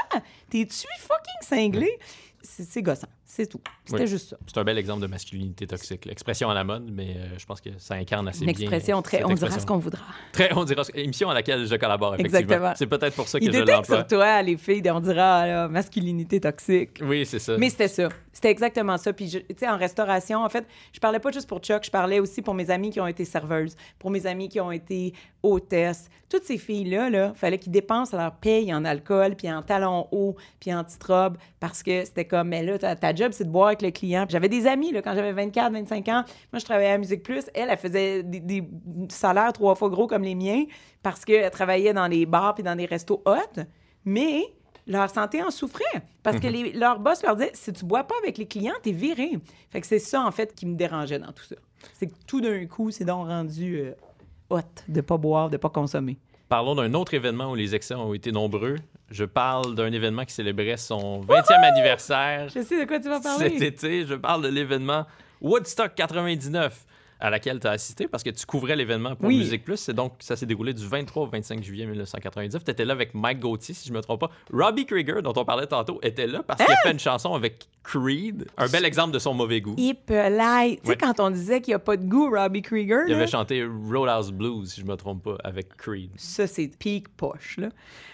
T'es-tu fucking cinglé? C'est gossant. C'est tout. C'était Oui. juste ça. C'est un bel exemple de masculinité toxique. L'expression à la mode, mais euh, je pense que ça incarne assez Une bien. expression très. cette On dira ce expression. qu'on voudra. Très, on dira. Émission à laquelle je collabore, effectivement. Exactement. C'est peut-être pour ça que Il je l'emploie. sur toi, les filles, on dira là, masculinité toxique. Oui, c'est ça. Mais c'était ça. C'était exactement ça. Puis, tu sais, en restauration, en fait, je parlais pas juste pour Chuck, je parlais aussi pour mes amis qui ont été serveuses, pour mes amis qui ont été hôtesses. Toutes ces filles-là, là, fallait qu'ils dépensent leur paye en alcool, puis en talons hauts, puis en petite robe, parce que c'était comme, mais là, job, c'est de boire avec le client. J'avais des amis, là, quand j'avais 24, 25 ans. Moi, je travaillais à Musique Plus. Elle, elle faisait des, des salaires trois fois gros comme les miens, parce qu'elle travaillait dans les bars puis dans des restos hot. Mais leur santé en souffrait. Parce que les- leur boss leur disait si tu bois pas avec les clients, t'es viré. Fait que c'est ça, en fait, qui me dérangeait dans tout ça. C'est que tout d'un coup, c'est donc rendu euh, hot de pas boire, de pas consommer. Parlons d'un autre événement où les excès ont été nombreux. Je parle d'un événement qui célébrait son 20e anniversaire Je sais de quoi tu vas cet parler. été. Je parle de l'événement Woodstock 99. à laquelle tu as assisté parce que tu couvrais l'événement pour Oui. Musique Plus. C'est donc, ça s'est déroulé du 23 au 25 juillet 1999. Tu étais là avec Mike Gauthier, si je me trompe pas. Robbie Krieger, dont on parlait tantôt, était là parce qu'il a fait une chanson avec Creed. Un bel exemple de son mauvais goût. Hip light. Tu sais, Ouais. quand on disait qu'il n'y a pas de goût, Robbie Krieger, Il là, avait chanté Roadhouse Blues, si je me trompe pas, avec Creed. ça, c'est peak poche, là.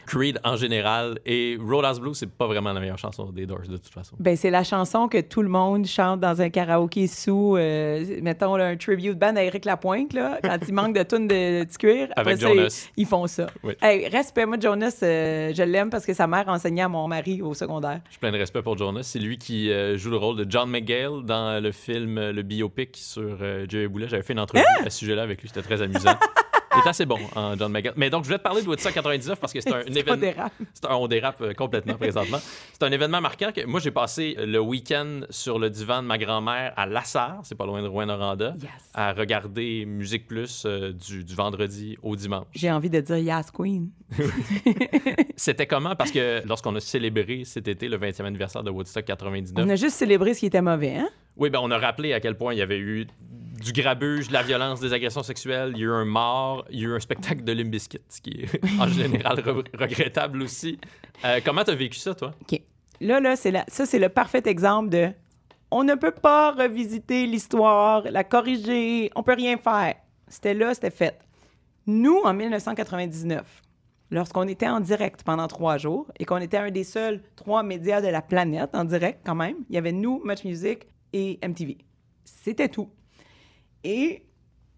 Creed en général et Roadhouse Blues, c'est pas vraiment la meilleure chanson des Doors de toute façon. Ben, c'est la chanson que tout le monde chante dans un karaoké sous, euh, mettons, là, un tribute band à Eric Lapointe, là, quand il manque de tunes de cuir. Après Avec Jonas. Ils, font ça. Oui. Hey, respect, moi, Jonas, euh, je l'aime parce que sa mère enseignait à mon mari au secondaire. Je plein de respect pour Jonas. C'est lui qui euh, joue le rôle de John McGale dans le film, euh, le biopic sur euh, Jerry Boulet. J'avais fait une entrevue Hein? à ce sujet-là avec lui. C'était très amusant. Il est assez bon, en John McGale. Mais donc, je voulais te parler de Woodstock 99 parce que c'est un, événement. C'est un, on dérape euh, complètement présentement. C'est un événement marquant que moi j'ai passé le week-end sur le divan de ma grand-mère à Lassar, c'est pas loin de Rouen-Noranda, Yes. à regarder Musique Plus euh, du, du vendredi au dimanche. J'ai envie de dire Yas Queen. C'était comment? Parce que lorsqu'on a célébré cet été le 20e anniversaire de Woodstock 99, On a juste célébré ce qui était mauvais, hein? oui, ben on a rappelé à quel point il y avait eu du grabuge, de la violence, des agressions sexuelles, il y a eu un mort, il y a eu un spectacle de Limp Bizkit, ce qui est en général re- regrettable aussi. Euh, comment t'as vécu ça, toi? OK. Là, là, la- ça, c'est le parfait exemple de on ne peut pas revisiter l'histoire, la corriger, on peut rien faire. C'était là, c'était fait. Nous, en 1999, lorsqu'on était en direct pendant trois jours et qu'on était un des seuls trois médias de la planète en direct quand même, il y avait nous, Much Music et MTV. C'était tout. Et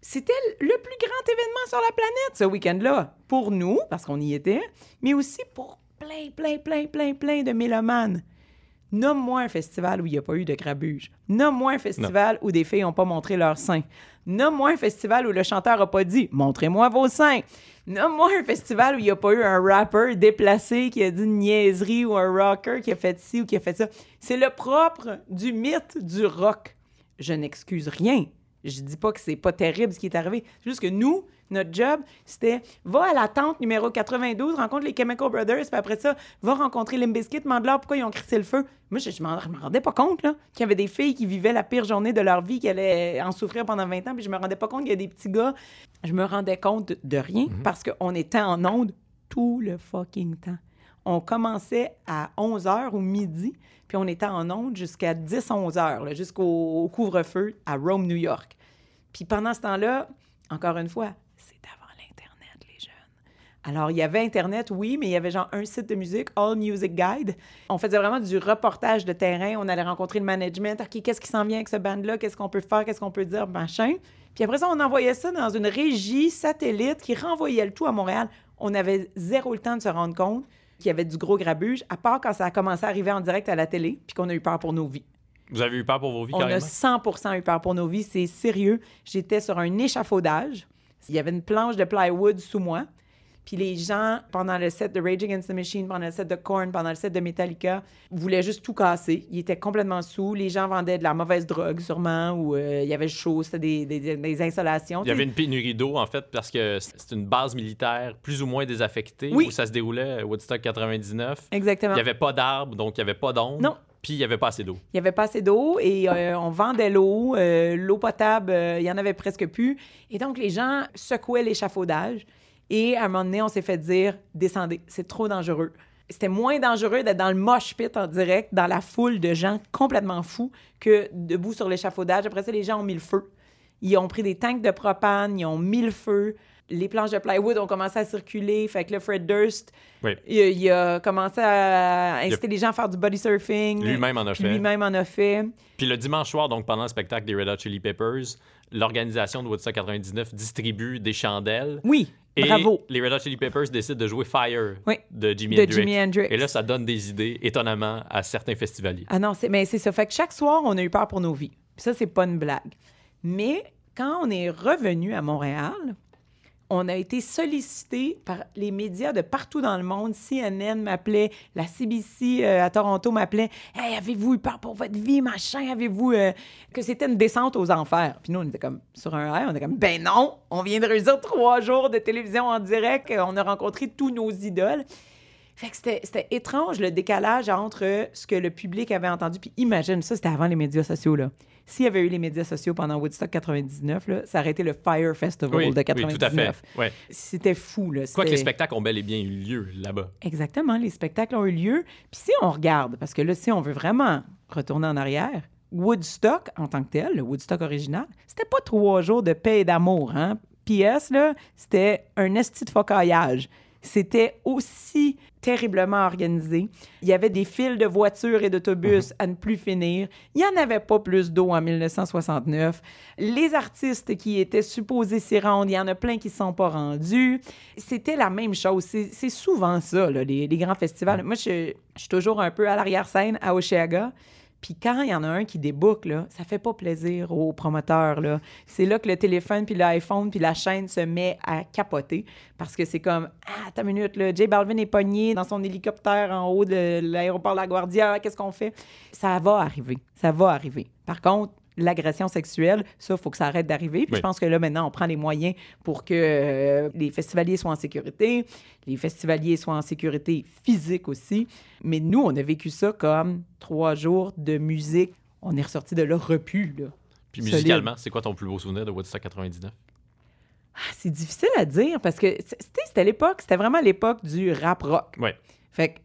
c'était le plus grand événement sur la planète ce week-end-là. Pour nous, parce qu'on y était, mais aussi pour plein, plein, plein, plein, plein de mélomanes. Nomme-moi un festival où il n'y a pas eu de grabuge. Nomme-moi un festival où des filles n'ont pas montré leurs seins. Nomme-moi un festival où le chanteur n'a pas dit « Montrez-moi vos seins ». Nomme-moi un festival où il n'y a pas eu un rapper déplacé qui a dit une niaiserie ou un rocker qui a fait ci ou qui a fait ça. C'est le propre du mythe du rock. Je n'excuse rien. Je dis pas que c'est pas terrible ce qui est arrivé. C'est juste que nous, notre job, c'était va à la tente numéro 92, rencontre les Chemical Brothers, puis après ça, va rencontrer Limp Bizkit, demande-leur pourquoi ils ont crissé le feu. Moi, je, je m'en rendais pas compte, là, qu'il y avait des filles qui vivaient la pire journée de leur vie, qui allaient en souffrir pendant 20 ans, puis je me rendais pas compte qu'il y a des petits gars. Je me rendais compte de, de rien parce qu'on était en onde tout le fucking temps. On commençait à 11h ou midi, puis on était en onde jusqu'à 10-11 heures, jusqu'au au couvre-feu à Rome, New York. Puis pendant ce temps-là, encore une fois, c'est avant l'Internet, les jeunes. Alors, il y avait Internet, oui, mais il y avait genre un site de musique, All Music Guide. On faisait vraiment du reportage de terrain. On allait rencontrer le management. OK, qu'est-ce qui s'en vient avec ce band-là? Qu'est-ce qu'on peut faire? Qu'est-ce qu'on peut dire? Machin. Puis après ça, on envoyait ça dans une régie satellite qui renvoyait le tout à Montréal. On avait zéro le temps de se rendre compte qu'il y avait du gros grabuge, à part quand ça a commencé à arriver en direct à la télé, puis qu'on a eu peur pour nos vies. Vous avez eu peur pour vos vies, On a carrément? 100 eu peur pour nos vies. C'est sérieux. J'étais sur un échafaudage. Il y avait une planche de plywood sous moi. Puis les gens, pendant le set de Rage Against the Machine, pendant le set de Korn, pendant le set de Metallica, voulaient juste tout casser. Ils étaient complètement sous. Les gens vendaient de la mauvaise drogue, sûrement, ou euh, il y avait chaud, c'était des, des, des insolations. Il y avait une pénurie d'eau, en fait, parce que c'est une base militaire plus ou moins désaffectée Oui. où ça se déroulait à Woodstock 99. Exactement. Il n'y avait pas d'arbres, donc il n'y avait pas d'ombre. Non. Puis il n'y avait pas assez d'eau. Il n'y avait pas assez d'eau et euh, on vendait l'eau. Euh, l'eau potable, euh, il y en avait presque plus. Et donc, les gens secouaient l'échafaudage. Et à un moment donné, on s'est fait dire descendez, c'est trop dangereux. C'était moins dangereux d'être dans le mosh pit en direct, dans la foule de gens complètement fous, que debout sur l'échafaudage. Après ça, les gens ont mis le feu. Ils ont pris des tanks de propane, ils ont mis le feu. Les planches de plywood ont commencé à circuler. Fait que là, Fred Durst, Oui. il, a- il a commencé à inciter les gens à faire du body surfing. Lui-même en a fait. Lui-même en a fait. Puis le dimanche soir, donc pendant le spectacle des Red Hot Chili Peppers, l'organisation de Woodstock 99 distribue des chandelles. Oui, Et bravo. les Red Hot Chili Peppers décident de jouer Fire Oui, de Jimi de Hendrix. Jimi Hendrix. Et là, ça donne des idées, étonnamment, à certains festivaliers. Ah non, mais c'est ça. Fait que chaque soir, on a eu peur pour nos vies. Puis ça, c'est pas une blague. Mais quand on est revenu à Montréal, on a été sollicité par les médias de partout dans le monde. CNN m'appelait, la CBC euh, à Toronto m'appelait. Hey, avez-vous eu peur pour votre vie, machin? Avez-vous euh, que c'était une descente aux enfers? Puis nous, on était comme sur un on était comme ben non, on vient de réussir trois jours de télévision en direct, on a rencontré tous nos idoles. Fait que c'était étrange le décalage entre ce que le public avait entendu. Puis imagine, ça, c'était avant les médias sociaux. S'il y avait eu les médias sociaux pendant Woodstock 99, là, ça aurait été le Fire Festival Oui, de oui, 99. tout à fait. Ouais. C'était fou, là. Quoi que les spectacles ont bel et bien eu lieu là-bas. Exactement, les spectacles ont eu lieu. Puis si on regarde, parce que là, si on veut vraiment retourner en arrière, Woodstock en tant que tel, le Woodstock original, c'était pas trois jours de paix et d'amour, hein? PS, là, c'était un esti de focaillage. C'était aussi terriblement organisé. Il y avait des files de voitures et d'autobus à ne plus finir. Il n'y en avait pas plus d'eau en 1969. Les artistes qui étaient supposés s'y rendre, il y en a plein qui ne sont pas rendus. C'était la même chose. C'est souvent ça, là, les, les grands festivals. Moi, je, je suis toujours un peu à l'arrière-scène à Oshéaga. Puis quand il y en a un qui déboucle, là, ça fait pas plaisir aux promoteurs. C'est là que le téléphone, puis l'iPhone, puis la chaîne se met à capoter. Parce que c'est comme, ah, ta minute, là, J Balvin est pogné dans son hélicoptère en haut de l'aéroport La Guardia. Qu'est-ce qu'on fait? Ça va arriver. Ça va arriver. Par contre, l'agression sexuelle, ça, il faut que ça arrête d'arriver. Puis Oui. je pense que là, maintenant, on prend les moyens pour que euh, les festivaliers soient en sécurité, les festivaliers soient en sécurité physique aussi. Mais nous, on a vécu ça comme trois jours de musique. On est ressorti de là repu, là. Puis musicalement, c'est quoi ton plus beau souvenir de Woodstock 99? Ah, c'est difficile à dire parce que c'était c'était l'époque, c'était vraiment l'époque du rap rock. Ouais. Fait que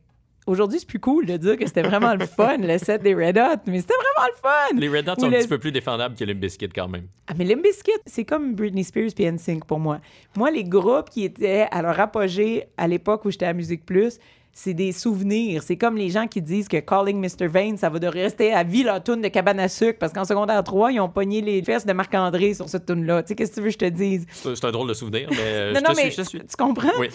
aujourd'hui, c'est plus cool de dire que c'était vraiment le fun, le set des Red Hot, mais c'était vraiment le fun! Les Red Hot Ou sont un petit peu plus défendables que les Biscuits quand même. Ah, mais Limp Bizkit, c'est comme Britney Spears puis NSYNC pour moi. Moi, les groupes qui étaient à leur apogée à l'époque où j'étais à Musique Plus, c'est des souvenirs. C'est comme les gens qui disent que Calling Mr. Vane, ça va de rester à vie leur tune de cabane à sucre parce qu'en secondaire 3, ils ont pogné les fesses de Marc-André sur cette tune-là. Tu sais, qu'est-ce que tu veux que je te dise? C'est un drôle de souvenir, mais euh, non, je non, te suis, mais je te suis. tu comprends? Oui.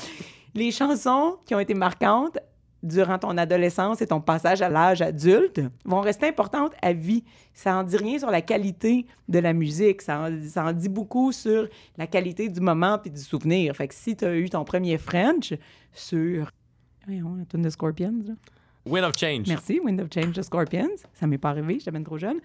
Les chansons qui ont été marquantes durant ton adolescence et ton passage à l'âge adulte vont rester importantes à vie. Ça en dit rien sur la qualité de la musique. Ça en, ça en dit beaucoup sur la qualité du moment puis du souvenir. Fait que si tu as eu ton premier French sur... Voyons, la tune de Scorpions, là. Wind of Change. Merci, Wind of Change de Scorpions. Ça m'est pas arrivé, j'étais bien trop jeune.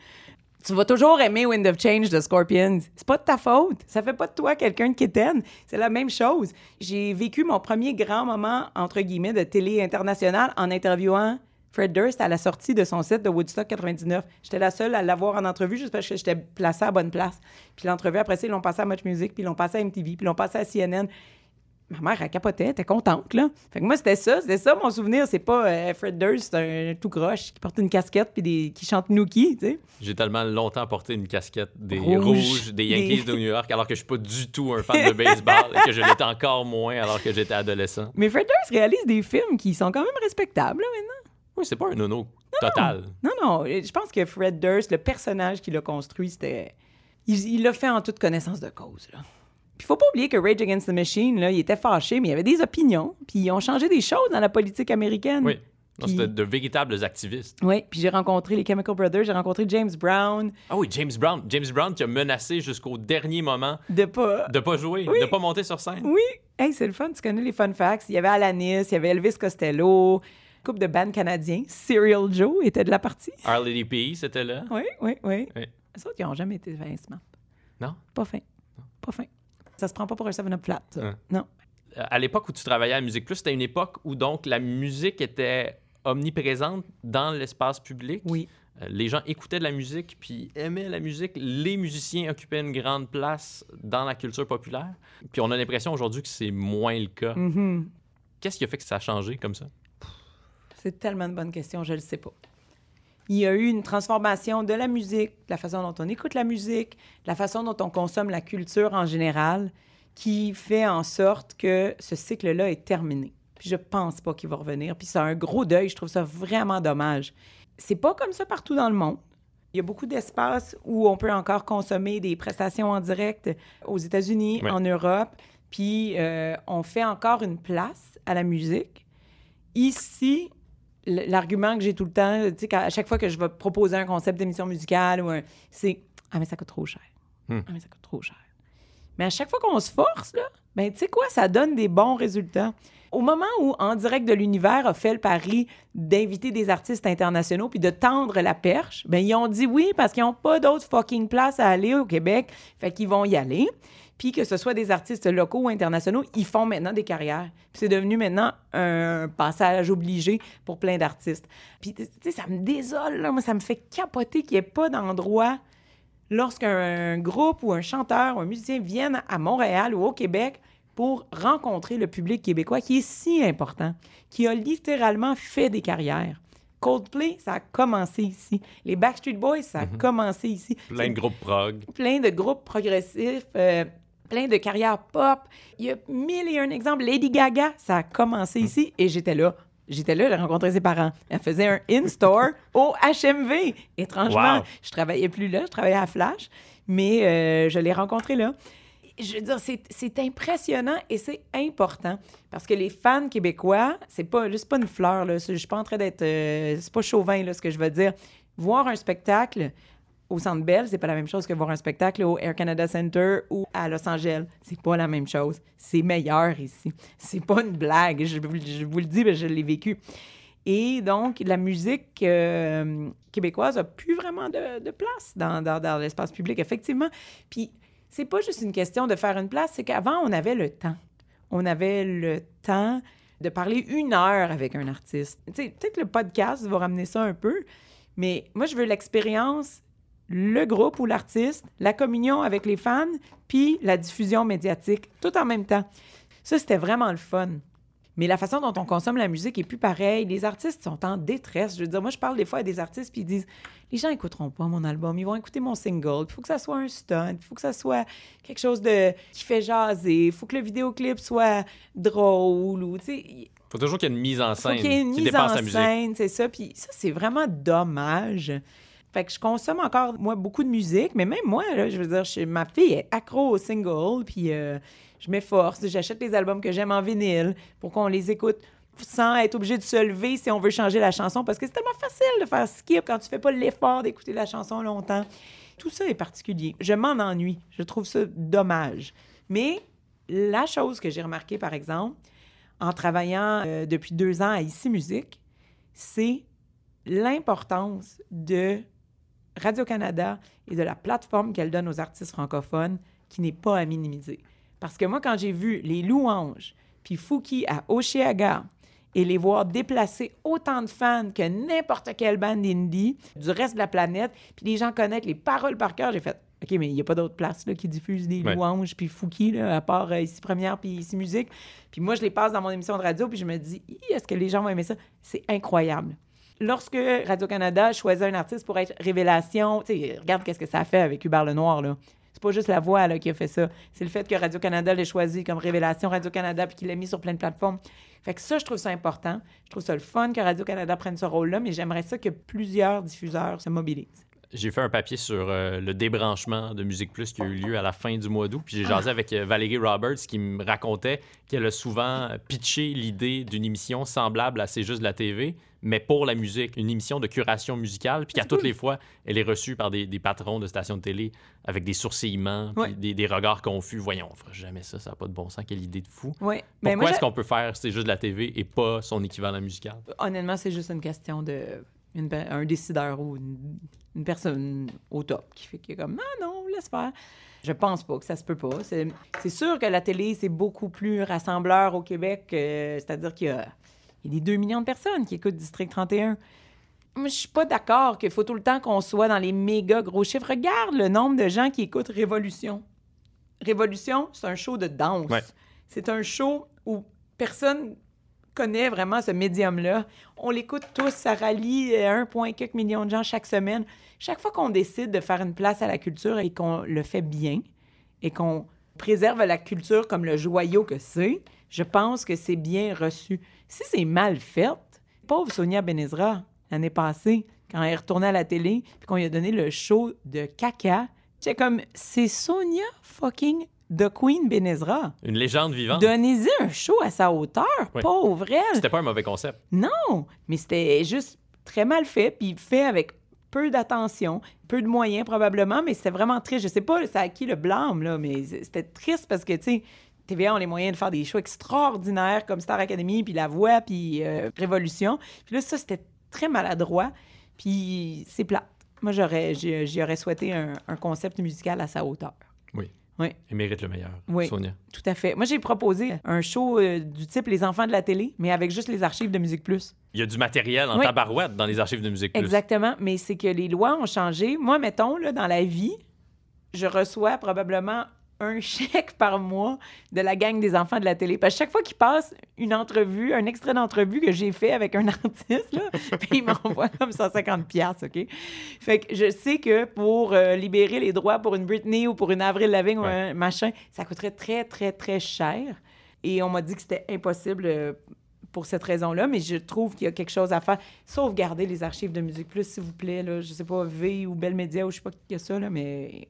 Tu vas toujours aimer Wind of Change de Scorpions. C'est pas de ta faute. Ça fait pas de toi quelqu'un qui t'aime. C'est la même chose. J'ai vécu mon premier grand moment, entre guillemets, de télé internationale en interviewant Fred Durst à la sortie de son set de Woodstock 99. J'étais la seule à l'avoir en entrevue juste parce que j'étais placée à bonne place. Puis l'entrevue, après ça, ils l'ont passé à Much Music, puis ils l'ont passé à MTV, puis ils l'ont passé à CNN. Ma mère, elle capotait, elle était contente, là. Fait que moi, c'était ça, c'était ça mon souvenir. C'est pas euh, Fred Durst, un tout croche qui porte une casquette puis des, qui chante Nookie, tu sais. J'ai tellement longtemps porté une casquette des Rouge. Rouges, des Yankees Des- de New York, alors que je suis pas du tout un fan de baseball et que je l'étais encore moins alors que j'étais adolescent. Mais Fred Durst réalise des films qui sont quand même respectables, là, maintenant. Oui, c'est pas un nono total. Non, non, je pense que Fred Durst, le personnage qu'il a construit, c'était... Il il l'a fait en toute connaissance de cause, là. Puis faut pas oublier que Rage Against the Machine, là, il était fâché, mais il avait des opinions, puis ils ont changé des choses dans la politique américaine. Oui. Puis- C'était de véritables activistes. Oui, puis j'ai rencontré les Chemical Brothers, j'ai rencontré James Brown, Ah oui, James Brown. James Brown qui a menacé jusqu'au dernier moment de pas... de pas jouer, Oui. de pas monter sur scène. Oui, hey, c'est le fun, tu connais les fun facts. Il y avait Alanis, il y avait Elvis Costello, couple de bands canadiens. Serial Joe était de la partie. Harley P, c'était là. Oui, oui, oui. Oui. Les autres, ils n'ont jamais été fin. Non? Pas fin. Pas fin. Ça se prend pas pour un 7-up flat. Hein. Non. Euh, À l'époque où tu travaillais à Musique Plus, c'était une époque où donc la musique était omniprésente dans l'espace public. Oui. Euh, Les gens écoutaient de la musique puis aimaient la musique. Les musiciens occupaient une grande place dans la culture populaire. Puis on a l'impression aujourd'hui que c'est moins le cas. Mhm. Qu'est-ce qui a fait que ça a changé comme ça? C'est tellement une bonne question, je le sais pas. Il y a eu une transformation de la musique, de la façon dont on écoute la musique, de la façon dont on consomme la culture en général, qui fait en sorte que ce cycle-là est terminé. Puis je pense pas qu'il va revenir. Puis c'est un gros deuil, je trouve ça vraiment dommage. C'est pas comme ça partout dans le monde. Il y a beaucoup d'espaces où on peut encore consommer des prestations en direct aux États-Unis, Ouais. en Europe. Puis euh, on fait encore une place à la musique. Ici, l'argument que j'ai tout le temps, tu sais, à chaque fois que je vais proposer un concept d'émission musicale, ou un- c'est Ah, mais ça coûte trop cher. Hmm. Ah, mais ça coûte trop cher. Mais à chaque fois qu'on se force, là, ben, tu sais quoi, ça donne des bons résultats. Au moment où En direct de l'univers a fait le pari d'inviter des artistes internationaux puis de tendre la perche, ben ils ont dit oui parce qu'ils n'ont pas d'autres fucking places à aller au Québec. Fait qu'ils vont y aller. Puis que ce soit des artistes locaux ou internationaux, ils font maintenant des carrières. Puis c'est devenu maintenant un passage obligé pour plein d'artistes. Puis, tu sais, ça me désole, là. Moi, ça me fait capoter qu'il n'y ait pas d'endroit lorsqu'un groupe ou un chanteur ou un musicien viennent à Montréal ou au Québec pour rencontrer le public québécois qui est si important, qui a littéralement fait des carrières. Coldplay, ça a commencé ici. Les Backstreet Boys, ça a commencé ici. Plein de groupes prog. plein de groupes progressifs, euh, plein de carrières pop. Il y a mille et un exemples. Lady Gaga, ça a commencé ici et j'étais là. J'étais là, j'ai rencontré ses parents. Elle faisait un in-store au HMV. Étrangement, Wow. je travaillais plus là, je travaillais à Flash, mais euh, je l'ai rencontré là. Je veux dire, c'est- impressionnant et c'est important parce que les fans québécois, c'est pas, c'est pas une fleur, là. Je suis pas en train d'être. euh, c'est pas chauvin, là, ce que je veux dire. Voir un spectacle au Centre Bell, c'est pas la même chose que voir un spectacle au Air Canada Center ou à Los Angeles. C'est pas la même chose. C'est meilleur ici. C'est pas une blague. Je vous, le dis, que je l'ai vécu. Et donc, la musique euh, québécoise a plus vraiment de, place dans, dans- l'espace public, effectivement. Puis, c'est pas juste une question de faire une place, c'est qu'avant, on avait le temps. On avait le temps de parler une heure avec un artiste. Peut-être que le podcast va ramener ça un peu, mais moi, je veux l'expérience, le groupe ou l'artiste, la communion avec les fans, puis la diffusion médiatique, tout en même temps. Ça, c'était vraiment le fun. Mais la façon dont on consomme la musique est plus pareille. Les artistes sont en détresse. Je veux dire, moi, je parle des fois à des artistes puis ils disent Les gens écouteront pas mon album, ils vont écouter mon single. Il faut que ça soit un stunt, il faut que ça soit quelque chose de qui fait jaser, il faut que le vidéoclip soit drôle ou, Faut toujours qu'il y ait une mise en faut scène qu'il y ait une qui mise en scène, c'est ça. Puis ça, c'est vraiment dommage. Fait que je consomme encore, moi, beaucoup de musique, mais même moi, là, je veux dire, ma fille est accro au single, puis euh, je m'efforce, j'achète les albums que j'aime en vinyle pour qu'on les écoute sans être obligé de se lever si on veut changer la chanson, parce que c'est tellement facile de faire skip quand tu fais pas l'effort d'écouter la chanson longtemps. Tout ça est particulier. Je m'en ennuie. Je trouve ça dommage. Mais la chose que j'ai remarqué, par exemple, en travaillant euh, depuis deux ans à Ici Musique, c'est l'importance de Radio-Canada et de la plateforme qu'elle donne aux artistes francophones qui n'est pas à minimiser. Parce que moi, quand j'ai vu les louanges, puis Fouki à Oshiaga, et les voir déplacer autant de fans que n'importe quelle bande indie du reste de la planète, puis les gens connaissent les paroles par cœur, j'ai fait OK, mais il n'y a pas d'autre place là, qui diffuse des Ouais. louanges, puis Fouki, là, à part euh, Ici Première, puis Ici Musique. Puis moi, je les passe dans mon émission de radio, puis je me dis, est-ce que les gens vont aimer ça? C'est incroyable. Lorsque Radio-Canada choisit un artiste pour être révélation, regarde qu'est-ce que ça fait avec Hubert Lenoir, là. C'est pas juste la voix là, qui a fait ça. C'est le fait que Radio-Canada l'ait choisi comme révélation Radio-Canada puis qu'il l'a mis sur plein de plateformes. Fait que ça, je trouve ça important. Je trouve ça le fun que Radio-Canada prenne ce rôle-là, mais j'aimerais ça que plusieurs diffuseurs se mobilisent. J'ai fait un papier sur euh, le débranchement de Musique Plus qui a eu lieu à la fin du mois d'août. Puis j'ai jasé avec euh, Valérie Roberts qui me racontait qu'elle a souvent pitché l'idée d'une émission semblable à C'est juste de la TV, mais pour la musique, une émission de curation musicale. Puis qu'à C'est toutes les fois, elle est reçue par des, des patrons de stations de télé avec des sourcillements, Ouais. des, des regards confus. Voyons, on fera jamais ça, ça n'a pas de bon sens. Quelle idée de fou. Pourquoi moi, est-ce qu'on peut faire C'est juste de la TV et pas son équivalent musical? honnêtement, c'est juste une question de une un décideur ou une, une personne au top qui fait que comme non, non, laisse faire. Je pense pas que ça se peut pas. C'est c'est sûr que la télé, c'est beaucoup plus rassembleur au Québec. euh, C'est-à-dire qu'il y a, il y a des 2 millions de personnes qui écoutent District 31. Moi, je suis pas d'accord qu'il faut tout le temps qu'on soit dans les méga gros chiffres. Regarde le nombre de gens qui écoutent Révolution. Révolution, c'est un show de danse. Ouais. C'est un show où personne connaît vraiment ce médium-là. On l'écoute tous, ça rallie euh, 1,4 million de gens chaque semaine. Chaque fois qu'on décide de faire une place à la culture et qu'on le fait bien et qu'on préserve la culture comme le joyau que c'est, je pense que c'est bien reçu. Si c'est mal fait, pauvre Sonia Benezra, l'année passée, quand elle est retournée à la télé, puis qu'on lui a donné le show de caca, c'est comme, c'est Sonia fucking The Queen Benezra. Une légende vivante. Donnez-y un show à sa hauteur, Oui. pauvre elle. C'était pas un mauvais concept. Non, mais c'était juste très mal fait, puis fait avec peu d'attention, peu de moyens probablement, mais c'était vraiment triste. Je sais pas c'est à qui le blâme, là, mais c'était triste parce que, tu sais, TVA ont les moyens de faire des shows extraordinaires comme Star Academy, puis La Voix, puis euh, Révolution. Puis là, ça, c'était très maladroit, puis c'est plate. Moi, j'aurais, j'y j'y aurais souhaité un, un concept musical à sa hauteur. Oui. Oui. Il mérite le meilleur, Oui. Sonia. Tout à fait. Moi, j'ai proposé un show euh, du type Les enfants de la télé, mais avec juste les archives de Musique Plus. Il y a du matériel en Oui. tabarouette dans les archives de Musique Plus. Exactement. Mais c'est que les lois ont changé. Moi, mettons, là, dans la vie, je reçois probablement un chèque par mois de la gang des enfants de la télé. Parce que chaque fois qu'ils passent une entrevue, un extrait d'entrevue que j'ai fait avec un artiste, là, puis ils m'envoient comme 150 pièces, OK? Fait que je sais que pour euh, libérer les droits pour une Britney ou pour une Avril Lavigne ou un machin, ça coûterait très, très, très cher. Et on m'a dit que c'était impossible euh, pour cette raison-là, mais je trouve qu'il y a quelque chose à faire. Sauvegarder les archives de Musique Plus, s'il vous plaît. Là. Je sais pas, V ou Belle Média ou je sais pas qui a ça, là, mais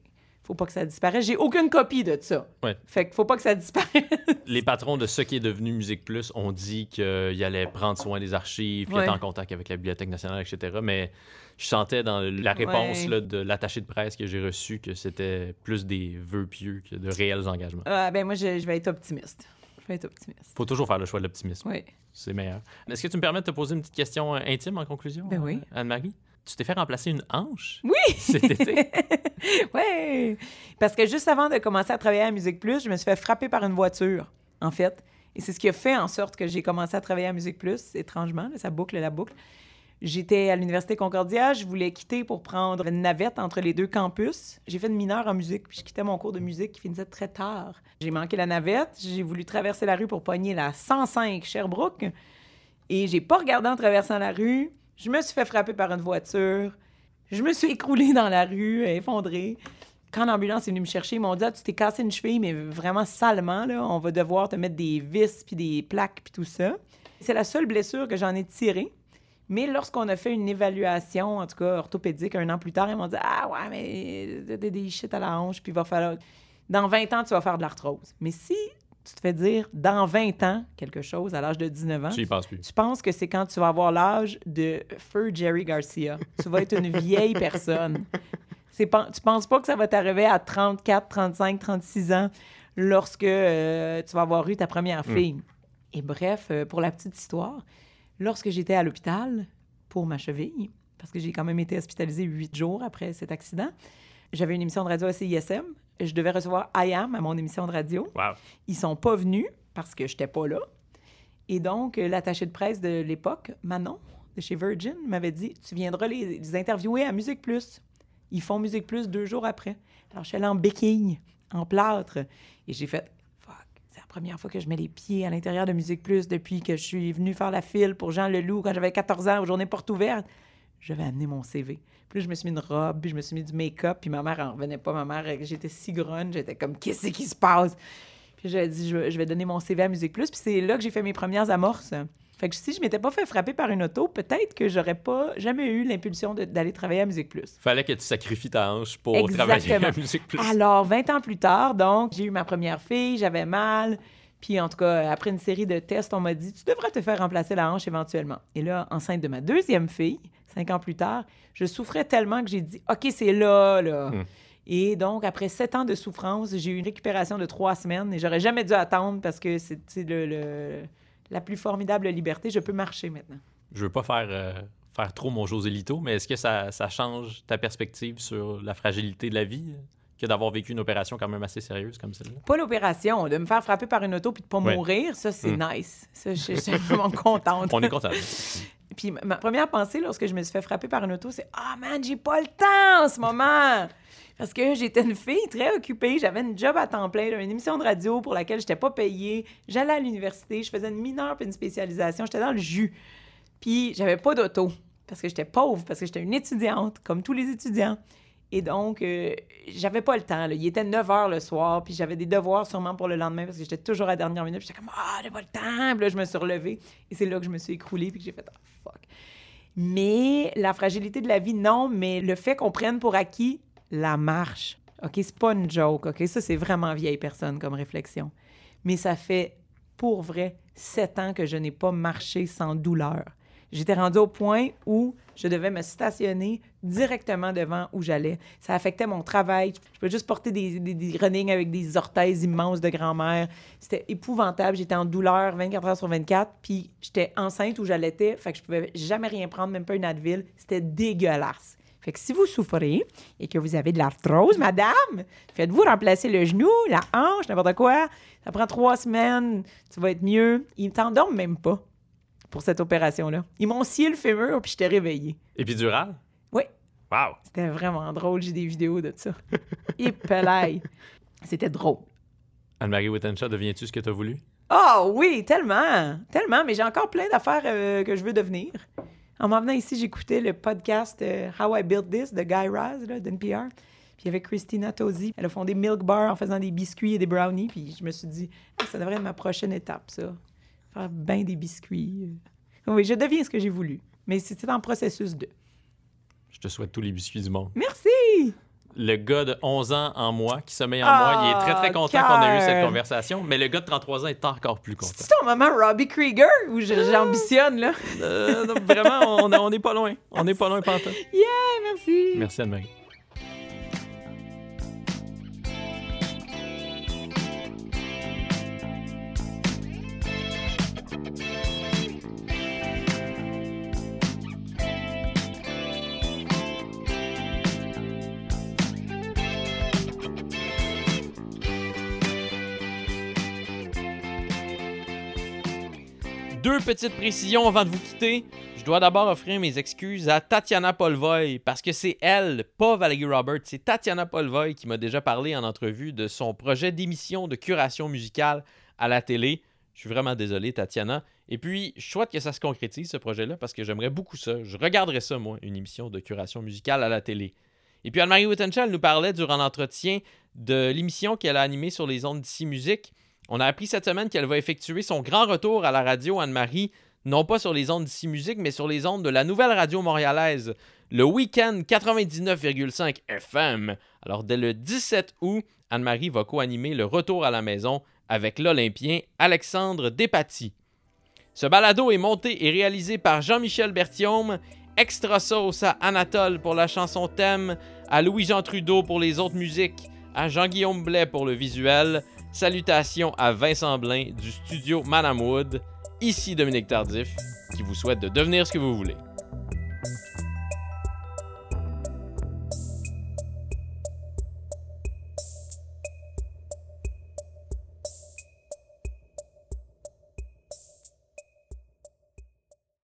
faut pas que ça disparaisse. J'ai aucune copie de ça. Ouais. Fait qu'il faut pas que ça disparaisse. Les patrons de ce qui est devenu Musique Plus ont dit qu'ils allaient prendre soin des archives, qu'ils Ouais. étaient en contact avec la Bibliothèque nationale, etc. Mais je sentais dans la réponse Ouais. là, de l'attaché de presse que j'ai reçu que c'était plus des vœux pieux que de réels engagements. Ah, ben moi, je, je vais être optimiste. Je vais être optimiste. faut toujours faire le choix de l'optimisme. Oui. C'est meilleur. Est-ce que tu me permets de te poser une petite question intime en conclusion, Ben oui. euh, Anne-Marie? Tu t'es fait remplacer une hanche? Oui! cet été? ouais! Parce que juste avant de commencer à travailler à Musique Plus, je me suis fait frapper par une voiture, en fait. Et c'est ce qui a fait en sorte que j'ai commencé à travailler à Musique Plus, étrangement, là, ça boucle la boucle. J'étais à l'Université Concordia, je voulais quitter pour prendre une navette entre les deux campus. J'ai fait une mineure en musique, puis je quittais mon cours de musique qui finissait très tard. J'ai manqué la navette, j'ai voulu traverser la rue pour pogner la 105 Sherbrooke, et j'ai pas regardé en traversant la rue. Je me suis fait frapper par une voiture. Je me suis écroulée dans la rue, effondrée. Quand l'ambulance est venue me chercher, ils m'ont dit Ah, Tu t'es cassé une cheville, mais vraiment salement. Là. On va devoir te mettre des vis, puis des plaques, puis tout ça. C'est la seule blessure que j'en ai tirée. Mais lorsqu'on a fait une évaluation, en tout cas orthopédique, un an plus tard, ils m'ont dit Ah, ouais, mais t'as des, shit à la hanche, puis il va falloir. Dans 20 ans, tu vas faire de l'arthrose. Mais si tu te fais dire dans 20 ans quelque chose à l'âge de 19 ans, tu y penses plus. tu penses que c'est quand tu vas avoir l'âge de feu Jerry Garcia. Tu vas être une vieille personne. Pas, tu penses pas que ça va t'arriver à 34, 35, 36 ans lorsque euh, tu vas avoir eu ta première fille. Et bref, euh, pour la petite histoire, lorsque j'étais à l'hôpital pour ma cheville, parce que j'ai quand même été hospitalisée huit jours après cet accident, j'avais une émission de radio à CISM. Je devais recevoir IAM à mon émission de radio. Wow. Ils sont pas venus parce que j'étais pas là. Et donc, euh, l'attaché de presse de l'époque, Manon, de chez Virgin, m'avait dit Tu viendras les, les interviewer à Musique Plus. Ils font Musique Plus deux jours après. Alors, je suis allée en béquille, en plâtre. Et j'ai fait Fuck, c'est la première fois que je mets les pieds à l'intérieur de Musique Plus depuis que je suis venue faire la file pour Jean Leloup quand j'avais 14 ans aux journées portes ouvertes. Je vais amener mon CV. Puis là, je me suis mis une robe, puis je me suis mis du make-up, puis ma mère en revenait pas. Ma mère, j'étais si grunge, j'étais comme Qu'est-ce qui se passe? Puis j'ai dit, je, vais- donner mon CV à Musique Plus. Puis c'est là que j'ai fait mes premières amorces. Fait que si je m'étais pas fait frapper par une auto, peut-être que j'aurais pas jamais eu l'impulsion d'aller travailler à Musique Plus. Fallait que tu sacrifies ta hanche pour Exactement. travailler à Musique Plus. Alors, 20 ans plus tard, donc, j'ai eu ma première fille, j'avais mal. Puis, en tout cas, après une série de tests, on m'a dit, tu devrais te faire remplacer la hanche éventuellement. Et là, enceinte de ma deuxième fille, cinq ans plus tard, je souffrais tellement que j'ai dit, OK, c'est là, là. Hmm. Et donc, après sept ans de souffrance, j'ai eu une récupération de trois semaines et j'aurais jamais dû attendre parce que c'est le, le- la plus formidable liberté. Je peux marcher maintenant. Je veux pas faire, euh, faire trop mon Joselito, mais est-ce que ça, ça change ta perspective sur la fragilité de la vie? Que d'avoir vécu une opération quand même assez sérieuse comme celle-là? Pas l'opération, de me faire frapper par une auto puis de pas Ouais. mourir, ça, c'est Hmm. nice. Ça, je je suis vraiment contente. On est content. Puis ma- première pensée lorsque je me suis fait frapper par une auto, c'est Ah man, j'ai pas le temps en ce moment! Parce que j'étais une fille très occupée, j'avais une job à temps plein, une émission de radio pour laquelle j'étais pas payée, j'allais à l'université, je faisais une mineure puis une spécialisation, j'étais dans le jus. Puis j'avais pas d'auto parce que j'étais pauvre, parce que j'étais une étudiante, comme tous les étudiants. Et donc, euh, j'avais pas le temps. Il était 9 h le soir, puis j'avais des devoirs sûrement pour le lendemain parce que j'étais toujours à la dernière minute. J'étais comme, ah, j'ai pas le temps. Puis là, je me suis relevée. Et c'est là que je me suis écroulée, puis j'ai fait, ah, fuck. Mais la fragilité de la vie, non, mais le fait qu'on prenne pour acquis la marche. OK, c'est pas une joke, OK? Ça, c'est vraiment vieille personne comme réflexion. Mais ça fait, pour vrai, sept ans que je n'ai pas marché sans douleur. J'étais rendue au point où je devais me stationner directement devant où j'allais. Ça affectait mon travail. Je pouvais juste porter des, des, des running avec des orteils immenses de grand-mère. C'était épouvantable. J'étais en douleur 24 heures sur 24. Puis j'étais enceinte où j'allaitais. Fait que je pouvais jamais rien prendre, même pas une Advil. C'était dégueulasse. Fait que si vous souffrez et que vous avez de l'arthrose, madame, faites-vous remplacer le genou, la hanche, n'importe quoi. Ça prend trois semaines, tu vas être mieux. Ils t'endorment même pas pour cette opération-là. Ils m'ont scié le fémur, puis je t'ai réveillé. Épidural? Oui. Wow! C'était vraiment drôle. J'ai des vidéos de ça. Et pelaille. C'était drôle. Anne-Marie Wittenshaw, deviens-tu ce que tu as voulu? Oh oui, tellement. Tellement. Mais j'ai encore plein d'affaires euh, que je veux devenir. En m'en venant ici, j'écoutais le podcast euh, How I Built This de Guy Raz, d'NPR. Puis il y avait Christina Tosi. Elle a fondé Milk Bar en faisant des biscuits et des brownies. Puis je me suis dit, Ah, ça devrait être ma prochaine étape, ça. Faire bien des biscuits. Oui, je deviens ce que j'ai voulu. Mais c'était en processus de. Je te souhaite tous les biscuits du monde. Merci! Le gars de 11 ans en moi qui sommeille en Ah, moi, il est très très content qu'on ait eu cette conversation, mais le gars de 33 ans est encore plus content. C'est ton maman Robbie Krieger ou je- j'ambitionne, là? Euh, non, vraiment, on on n'est pas loin. On n'est pas loin, Pantin. Yeah, merci! Merci Anne-Marie. Deux petites précisions avant de vous quitter. Je dois d'abord offrir mes excuses à Tatiana Polvoy parce que c'est elle, pas Valérie Roberts, c'est Tatiana Polvoy qui m'a déjà parlé en entrevue de son projet d'émission de curation musicale à la télé. Je suis vraiment désolé, Tatiana. Et puis, je souhaite que ça se concrétise, ce projet-là, parce que j'aimerais beaucoup ça. Je regarderais ça, moi, une émission de curation musicale à la télé. Et puis, Anne-Marie Wittenschall nous parlait durant l'entretien de l'émission qu'elle a animée sur les ondes d'ici musique. On a appris cette semaine qu'elle va effectuer son grand retour à la radio, Anne-Marie, non pas sur les ondes d'ici musique, mais sur les ondes de la nouvelle radio montréalaise, le week-end 99,5 FM. Alors, dès le 17 août, Anne-Marie va co-animer le retour à la maison avec l'Olympien Alexandre Despatie. Ce balado est monté et réalisé par Jean-Michel Berthiaume, extra sauce à Anatole pour la chanson thème, à Louis-Jean Trudeau pour les autres musiques, à Jean-Guillaume Blais pour le visuel. Salutations à Vincent Blain du studio Madame Wood. Ici Dominique Tardif, qui vous souhaite de devenir ce que vous voulez.